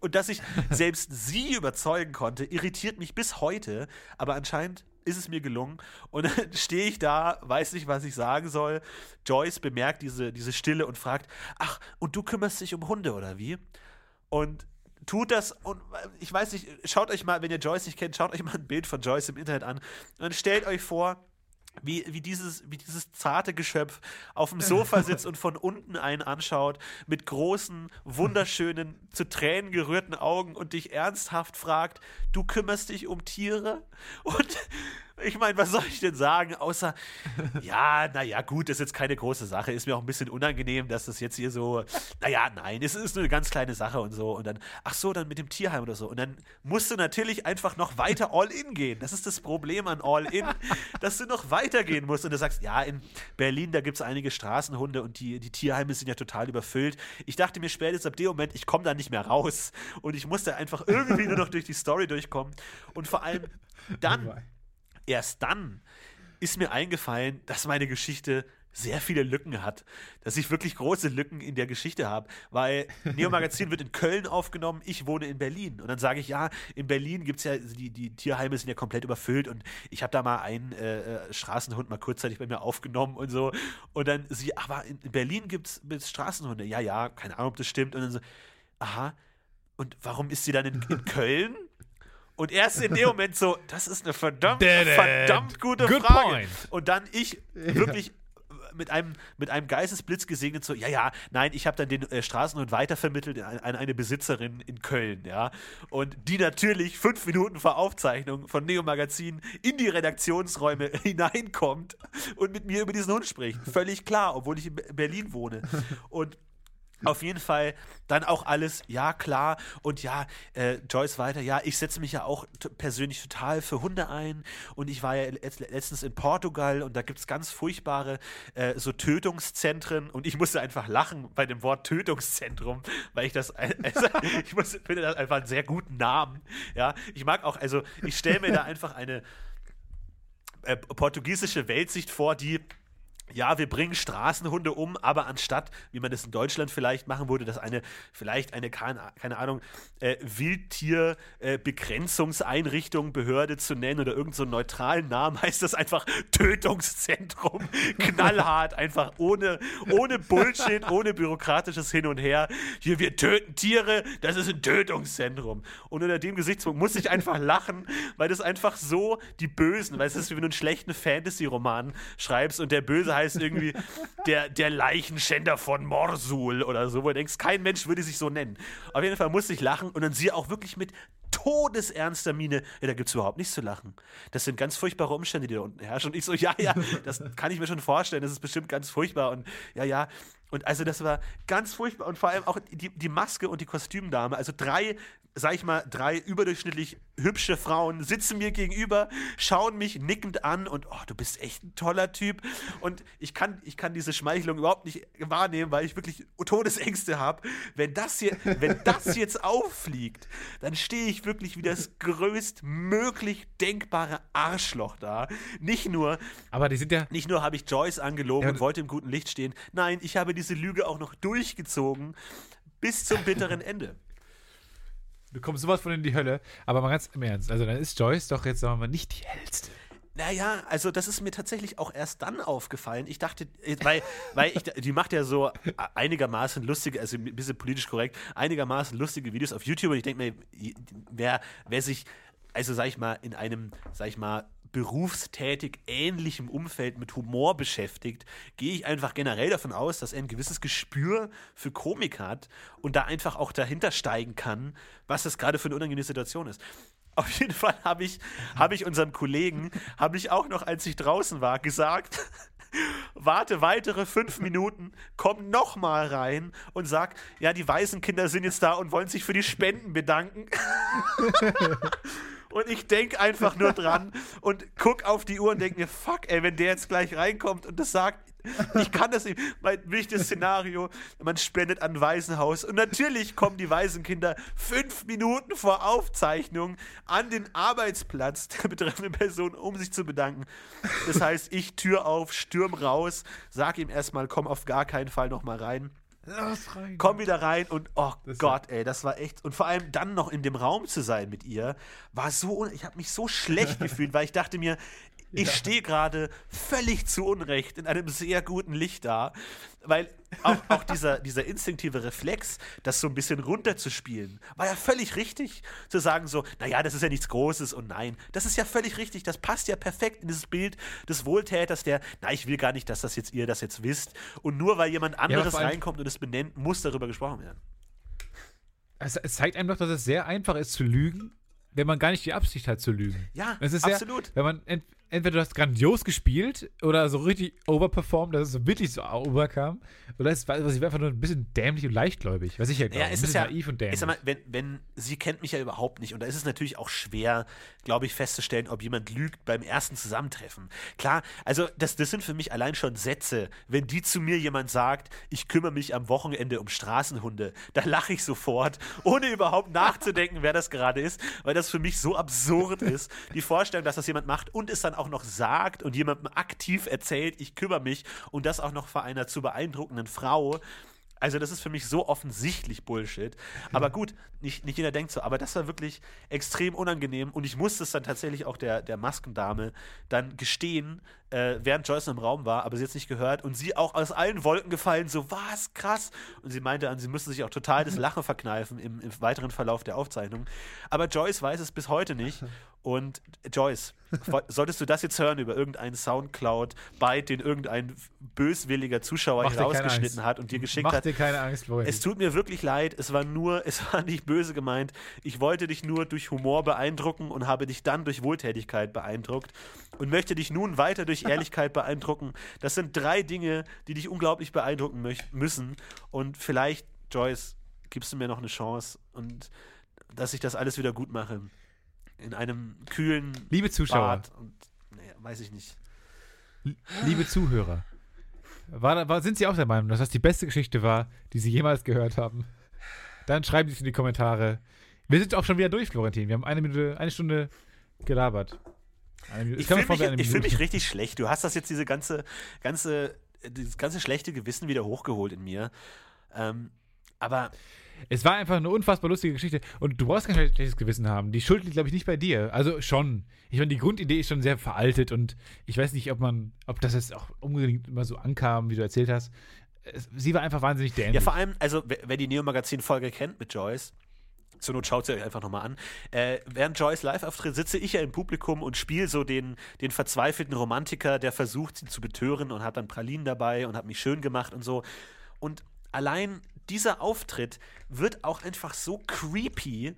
Und dass ich selbst sie überzeugen konnte, irritiert mich bis heute. Aber anscheinend ist es mir gelungen. Und dann stehe ich da, weiß nicht, was ich sagen soll. Joyce bemerkt diese, diese Stille und fragt: Ach, und du kümmerst dich um Hunde oder wie? Und tut das und ich weiß nicht, schaut euch mal, wenn ihr Joyce nicht kennt, schaut euch mal ein Bild von Joyce im Internet an und stellt euch vor, wie, wie, dieses, wie dieses zarte Geschöpf auf dem Sofa sitzt und von unten einen anschaut, mit großen, wunderschönen, zu Tränen gerührten Augen und dich ernsthaft fragt, du kümmerst dich um Tiere? Und ich meine, was soll ich denn sagen, außer, ja, naja, gut, das ist jetzt keine große Sache. Ist mir auch ein bisschen unangenehm, dass das jetzt hier so, naja, nein, es ist nur eine ganz kleine Sache und so. Und dann, ach so, dann mit dem Tierheim oder so. Und dann musst du natürlich einfach noch weiter All-In gehen. Das ist das Problem an All-In, dass du noch weitergehen musst. Und du sagst, ja, in Berlin, da gibt es einige Straßenhunde und die, die Tierheime sind ja total überfüllt. Ich dachte mir spätestens ab dem Moment, ich komme da nicht mehr raus. Und ich musste einfach irgendwie nur noch durch die Story durchkommen. Und vor allem dann erst dann ist mir eingefallen, dass meine Geschichte sehr viele Lücken hat, dass ich wirklich große Lücken in der Geschichte habe, weil Neo Magazin wird in Köln aufgenommen, ich wohne in Berlin. Und dann sage ich, ja, in Berlin gibt es ja, die, die Tierheime sind ja komplett überfüllt und ich habe da mal einen äh, äh, Straßenhund mal kurzzeitig bei mir aufgenommen und so. Und dann sie, aber in Berlin gibt es Straßenhunde, ja, ja, keine Ahnung, ob das stimmt. Und dann so, aha, und warum ist sie dann in, in Köln? Und erst in dem Moment so, das ist eine verdammt, verdammt gute Good Frage. Point. Und dann ich wirklich mit einem, mit einem Geistesblitz gesegnet, so, ja, ja, nein, ich habe dann den äh, Straßenhund weitervermittelt an, an, eine Besitzerin in Köln, ja. Und die natürlich fünf Minuten vor Aufzeichnung von Neo Magazin in die Redaktionsräume hineinkommt und mit mir über diesen Hund spricht. Völlig klar, obwohl ich in Berlin wohne. Und auf jeden Fall dann auch alles, ja klar. Und ja, äh, Joyce weiter, ja, ich setze mich ja auch persönlich total für Hunde ein. Und ich war ja letztens in Portugal und da gibt es ganz furchtbare äh, so Tötungszentren. Und ich musste einfach lachen bei dem Wort Tötungszentrum, weil ich das, also, ich muss, finde das einfach einen sehr guten Namen. Ja, ich mag auch, also ich stelle mir da einfach eine äh, portugiesische Weltsicht vor, die ja, wir bringen Straßenhunde um, aber anstatt, wie man das in Deutschland vielleicht machen würde, dass eine, vielleicht eine, keine, Ahnung, äh, Wildtierbegrenzungseinrichtung, äh, Behörde zu nennen oder irgendeinen so neutralen Namen, heißt das einfach Tötungszentrum. Knallhart, einfach ohne, ohne Bullshit, ohne bürokratisches Hin und Her. Hier, wir töten Tiere, das ist ein Tötungszentrum. Und unter dem Gesichtspunkt muss ich einfach lachen, weil das einfach so die Bösen, weil es ist wie wenn du einen schlechten Fantasy-Roman schreibst und der Böse heißt irgendwie der, der Leichenschänder von Morsul oder so, wo du denkst, kein Mensch würde sich so nennen. Auf jeden Fall musste ich lachen und dann sie auch wirklich mit todesernster Miene, ja, da gibt es überhaupt nichts zu lachen. Das sind ganz furchtbare Umstände, die da unten herrschen. Und ich so, ja, ja, das kann ich mir schon vorstellen, das ist bestimmt ganz furchtbar. Und ja, ja. Und also das war ganz furchtbar. Und vor allem auch die, die Maske und die Kostümdame, also drei sag ich mal, drei überdurchschnittlich hübsche Frauen sitzen mir gegenüber, schauen mich nickend an und oh, du bist echt ein toller Typ. Und ich kann, ich kann diese Schmeichelung überhaupt nicht wahrnehmen, weil ich wirklich Todesängste habe. Wenn das hier, wenn das jetzt auffliegt, dann stehe ich wirklich wie das größtmöglich denkbare Arschloch da. Nicht nur, aber die sind ja. Nicht nur habe ich Joyce angelogen ja, und wollte im guten Licht stehen. Nein, ich habe diese Lüge auch noch durchgezogen bis zum bitteren Ende. Du kommst sowas von in die Hölle. Aber mal ganz im Ernst, also dann ist Joyce doch jetzt, sagen wir mal, nicht die hellste. Naja, also das ist mir tatsächlich auch erst dann aufgefallen. Ich dachte, äh, weil, weil ich, die macht ja so einigermaßen lustige, also ein bisschen politisch korrekt, einigermaßen lustige Videos auf YouTube und ich denke mir, wer, wer sich, also sag ich mal, in einem, sag ich mal, berufstätig ähnlichem Umfeld mit Humor beschäftigt, gehe ich einfach generell davon aus, dass er ein gewisses Gespür für Komik hat und da einfach auch dahinter steigen kann, was das gerade für eine unangenehme Situation ist. Auf jeden Fall habe ich, hab ich unserem Kollegen, habe ich auch noch, als ich draußen war, gesagt, warte weitere fünf Minuten, komm nochmal rein und sag, ja, die Waisenkinder sind jetzt da und wollen sich für die Spenden bedanken. Und ich denke einfach nur dran und guck auf die Uhr und denke mir, fuck, ey, wenn der jetzt gleich reinkommt und das sagt, ich kann das nicht. Mein wichtiges Szenario, man spendet an Waisenhaus. Und natürlich kommen die Waisenkinder fünf Minuten vor Aufzeichnung an den Arbeitsplatz der betreffenden Person, um sich zu bedanken. Das heißt, ich Tür auf, stürm raus, sag ihm erstmal, komm auf gar keinen Fall nochmal rein. Rein, Komm wieder rein und oh Gott, ey, das war echt. Und vor allem dann noch in dem Raum zu sein mit ihr, war so, ich habe mich so schlecht gefühlt, weil ich dachte mir, ich ja. stehe gerade völlig zu Unrecht in einem sehr guten Licht da, weil auch, auch dieser, dieser instinktive Reflex, das so ein bisschen runterzuspielen, war ja völlig richtig. Zu sagen so, naja, das ist ja nichts Großes und nein, das ist ja völlig richtig. Das passt ja perfekt in dieses Bild des Wohltäters, der, na, ich will gar nicht, dass das jetzt ihr das jetzt wisst. Und nur weil jemand anderes ja, reinkommt und es benennt, muss darüber gesprochen werden. Es, es zeigt einem doch, dass es sehr einfach ist zu lügen, wenn man gar nicht die Absicht hat zu lügen. Ja, absolut. Sehr, wenn man entweder du hast grandios gespielt oder so richtig overperformed, dass es wirklich so overkam, oder es war, sie war einfach nur ein bisschen dämlich und leichtgläubig, was ich ja glaube. Ja, es ist ja, naiv und dämlich. Ich sag mal, wenn, wenn, sie kennt mich ja überhaupt nicht und da ist es natürlich auch schwer, glaube ich, festzustellen, ob jemand lügt beim ersten Zusammentreffen. Klar, also das, das sind für mich allein schon Sätze. Wenn die zu mir jemand sagt, ich kümmere mich am Wochenende um Straßenhunde, da lache ich sofort, ohne überhaupt nachzudenken, wer das gerade ist, weil das für mich so absurd ist. Die Vorstellung, dass das jemand macht und es dann auch noch sagt und jemandem aktiv erzählt, ich kümmere mich und das auch noch vor einer zu beeindruckenden Frau. Also, das ist für mich so offensichtlich Bullshit. Aber gut, nicht, nicht jeder denkt so. Aber das war wirklich extrem unangenehm. Und ich musste es dann tatsächlich auch der, der Maskendame dann gestehen, äh, während Joyce im Raum war, aber sie hat es nicht gehört. Und sie auch aus allen Wolken gefallen, so, was, krass. Und sie meinte an, sie müsste sich auch total das Lachen verkneifen im, im weiteren Verlauf der Aufzeichnung. Aber Joyce weiß es bis heute nicht. Und Joyce, solltest du das jetzt hören über irgendeinen Soundcloud-Byte, den irgendein böswilliger Zuschauer hier rausgeschnitten hat und dir geschickt Mach hat? Mach dir keine Angst, Florian. Es tut mir wirklich leid, es war nur, es war nicht böse gemeint. Ich wollte dich nur durch Humor beeindrucken und habe dich dann durch Wohltätigkeit beeindruckt und möchte dich nun weiter durch Ehrlichkeit beeindrucken. Das sind drei Dinge, die dich unglaublich beeindrucken müssen. Und vielleicht, Joyce, gibst du mir noch eine Chance und dass ich das alles wieder gut mache in einem kühlen Liebe Zuschauer. Bad und, nee, weiß ich nicht. Liebe Zuhörer. War, war, sind Sie auch der Meinung, dass das die beste Geschichte war, die Sie jemals gehört haben? Dann schreiben Sie es in die Kommentare. Wir sind auch schon wieder durch, Florentin. Wir haben eine Minute, eine Stunde gelabert. Ich fühle mich, fühl mich richtig schlecht. Du hast das jetzt diese ganze, ganze, dieses ganze schlechte Gewissen wieder hochgeholt in mir. Ähm, aber es war einfach eine unfassbar lustige Geschichte. Und du brauchst kein schlechtes Gewissen haben. Die Schuld liegt, glaube ich, nicht bei dir. Also schon. Ich meine, die Grundidee ist schon sehr veraltet und ich weiß nicht, ob man, ob das jetzt auch unbedingt immer so ankam, wie du erzählt hast. Sie war einfach wahnsinnig dämlich. Ja, vor allem, also wer die Neo-Magazin-Folge kennt mit Joyce, zur Not schaut sie euch einfach nochmal an. Äh, während Joyce live auftritt, sitze ich ja im Publikum und spiele so den, den verzweifelten Romantiker, der versucht, sie zu betören und hat dann Pralinen dabei und hat mich schön gemacht und so. Und allein dieser Auftritt wird auch einfach so creepy,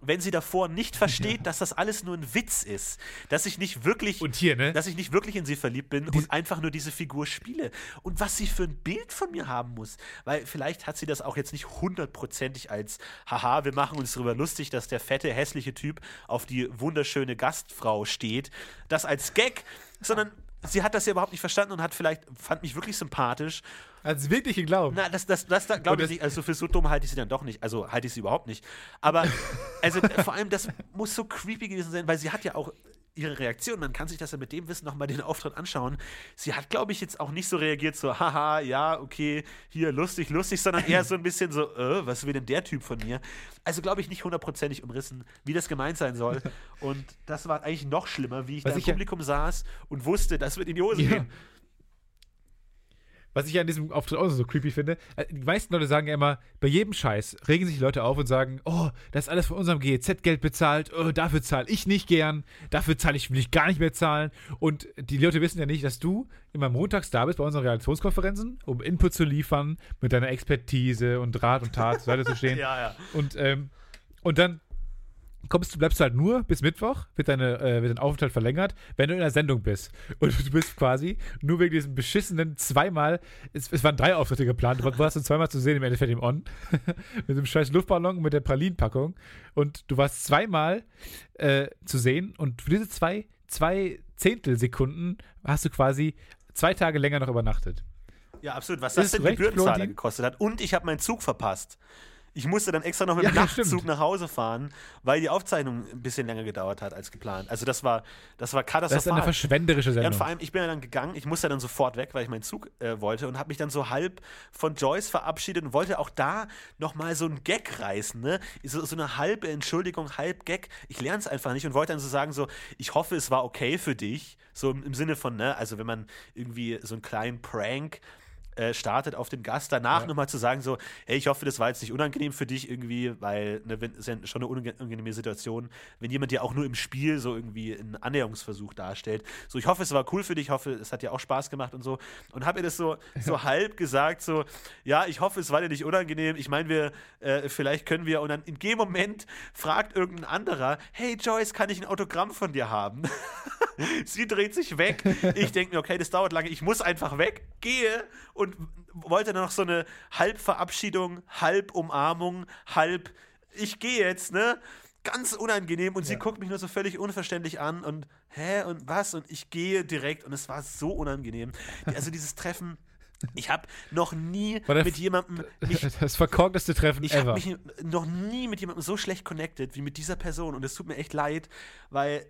wenn sie davor nicht versteht, ja. dass das alles nur ein Witz ist, dass ich nicht wirklich, und hier, ne? dass ich nicht wirklich in sie verliebt bin Dies und einfach nur diese Figur spiele und was sie für ein Bild von mir haben muss, weil vielleicht hat sie das auch jetzt nicht hundertprozentig als haha, wir machen uns darüber lustig, dass der fette hässliche Typ auf die wunderschöne Gastfrau steht, das als Gag, sondern sie hat das ja überhaupt nicht verstanden und hat vielleicht, fand mich wirklich sympathisch. Hat es wirklich geglaubt? Na, das, das, das, das glaube ich nicht. Also für so dumm halte ich sie dann doch nicht. Also halte ich sie überhaupt nicht. Aber, also vor allem, das muss so creepy gewesen sein, weil sie hat ja auch ihre Reaktion, man kann sich das ja mit dem Wissen nochmal den Auftritt anschauen. Sie hat, glaube ich, jetzt auch nicht so reagiert, so, haha, ja, okay, hier, lustig, lustig, sondern eher so ein bisschen so, äh, was will denn der Typ von mir? Also, glaube ich, nicht hundertprozentig umrissen, wie das gemeint sein soll. Und das war eigentlich noch schlimmer, wie ich was da im Publikum saß und wusste, das wird in die Hose ja. gehen. Was ich an diesem Auftritt auch so creepy finde, äh, die meisten Leute sagen ja immer, bei jedem Scheiß regen sich Leute auf und sagen, oh, das ist alles von unserem GEZ-Geld bezahlt, oh, dafür zahle ich nicht gern, dafür zahle ich, will ich gar nicht mehr zahlen. Und die Leute wissen ja nicht, dass du immer montags da bist bei unseren Reaktionskonferenzen, um Input zu liefern, mit deiner Expertise und Rat und Tat zur Seite zu stehen. ja, ja. Und, ähm, und dann kommst du, bleibst du halt nur bis Mittwoch, wird, deine, äh, wird dein Aufenthalt verlängert, wenn du in der Sendung bist. Und du bist quasi nur wegen diesem beschissenen zweimal, es, es waren drei Auftritte geplant, du warst du zweimal zu sehen im Endeffekt im On, mit dem scheiß Luftballon mit der Pralinenpackung. Und du warst zweimal äh, zu sehen und für diese zwei, zwei Zehntelsekunden hast du quasi zwei Tage länger noch übernachtet. Ja, absolut. Was das, denn Gebührenzahler gekostet hat. Und ich habe meinen Zug verpasst. Ich musste dann extra noch mit dem ja, Nachtzug stimmt. nach Hause fahren, weil die Aufzeichnung ein bisschen länger gedauert hat als geplant. Also das war, das war katastrophal. Das ist eine verschwenderische Sendung. Ja, und vor allem, ich bin ja dann gegangen, ich musste dann sofort weg, weil ich meinen Zug äh, wollte und habe mich dann so halb von Joyce verabschiedet und wollte auch da nochmal so einen Gag reißen, ne? So, so eine halbe Entschuldigung, halb Gag. Ich lerne es einfach nicht und wollte dann so sagen, so, ich hoffe, es war okay für dich. So im, im Sinne von, ne, also wenn man irgendwie so einen kleinen Prank äh, startet auf den Gast, danach ja. nochmal zu sagen, so, hey, ich hoffe, das war jetzt nicht unangenehm für dich irgendwie, weil ne, ist ja schon eine unangenehme Situation, wenn jemand dir auch nur im Spiel so irgendwie einen Annäherungsversuch darstellt. So, ich hoffe, es war cool für dich, ich hoffe, es hat dir auch Spaß gemacht und so. Und habe ihr das so, so halb gesagt, so, ja, ich hoffe, es war dir nicht unangenehm. Ich meine, wir, äh, vielleicht können wir, und dann in dem Moment fragt irgendein anderer, hey Joyce, kann ich ein Autogramm von dir haben? Sie dreht sich weg. Ich denke mir, okay, das dauert lange, ich muss einfach weg, gehe und wollte dann noch so eine Halbverabschiedung, Halbumarmung, halb ich gehe jetzt, ne? Ganz unangenehm und ja. sie guckt mich nur so völlig unverständlich an und hä und was und ich gehe direkt und es war so unangenehm. Also dieses Treffen ich habe noch nie mit jemandem. Mich, das verkorkteste Treffen ich ever. Ich habe mich noch nie mit jemandem so schlecht connected wie mit dieser Person und es tut mir echt leid, weil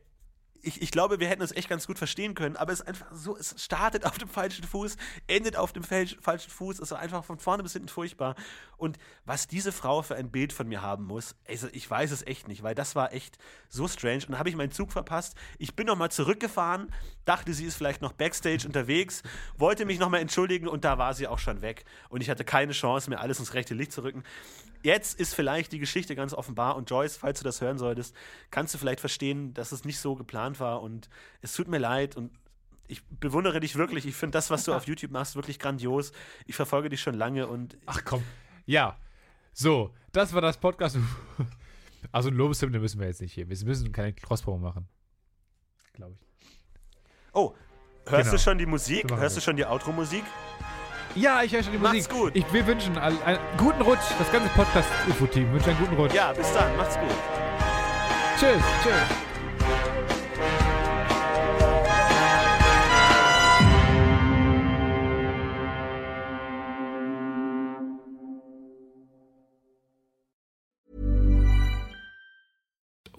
ich, ich glaube, wir hätten uns echt ganz gut verstehen können, aber es ist einfach so, es startet auf dem falschen Fuß, endet auf dem falschen Fuß, es ist einfach von vorne bis hinten furchtbar. Und was diese Frau für ein Bild von mir haben muss, also ich weiß es echt nicht, weil das war echt so strange. Und dann habe ich meinen Zug verpasst. Ich bin nochmal zurückgefahren, dachte, sie ist vielleicht noch backstage unterwegs, wollte mich nochmal entschuldigen und da war sie auch schon weg. Und ich hatte keine Chance, mir alles ins rechte Licht zu rücken jetzt ist vielleicht die Geschichte ganz offenbar und Joyce, falls du das hören solltest, kannst du vielleicht verstehen, dass es nicht so geplant war und es tut mir leid und ich bewundere dich wirklich. Ich finde das, was du auf YouTube machst, wirklich grandios. Ich verfolge dich schon lange und. Ach komm. Ja. So, das war das Podcast. Also ein Lobeshymne müssen wir jetzt nicht hier. Wir müssen keine Crosspromo machen. Glaube ich. Oh, hörst genau. du schon die Musik? Hörst du schon die Outro-Musik? Ja, ich höre schon die Musik. Macht's gut. Ich, wir wünschen einen, einen guten Rutsch. Das ganze Podcast-UFO-Team wünscht einen guten Rutsch. Ja, bis dann. Macht's gut. Tschüss. Tschüss.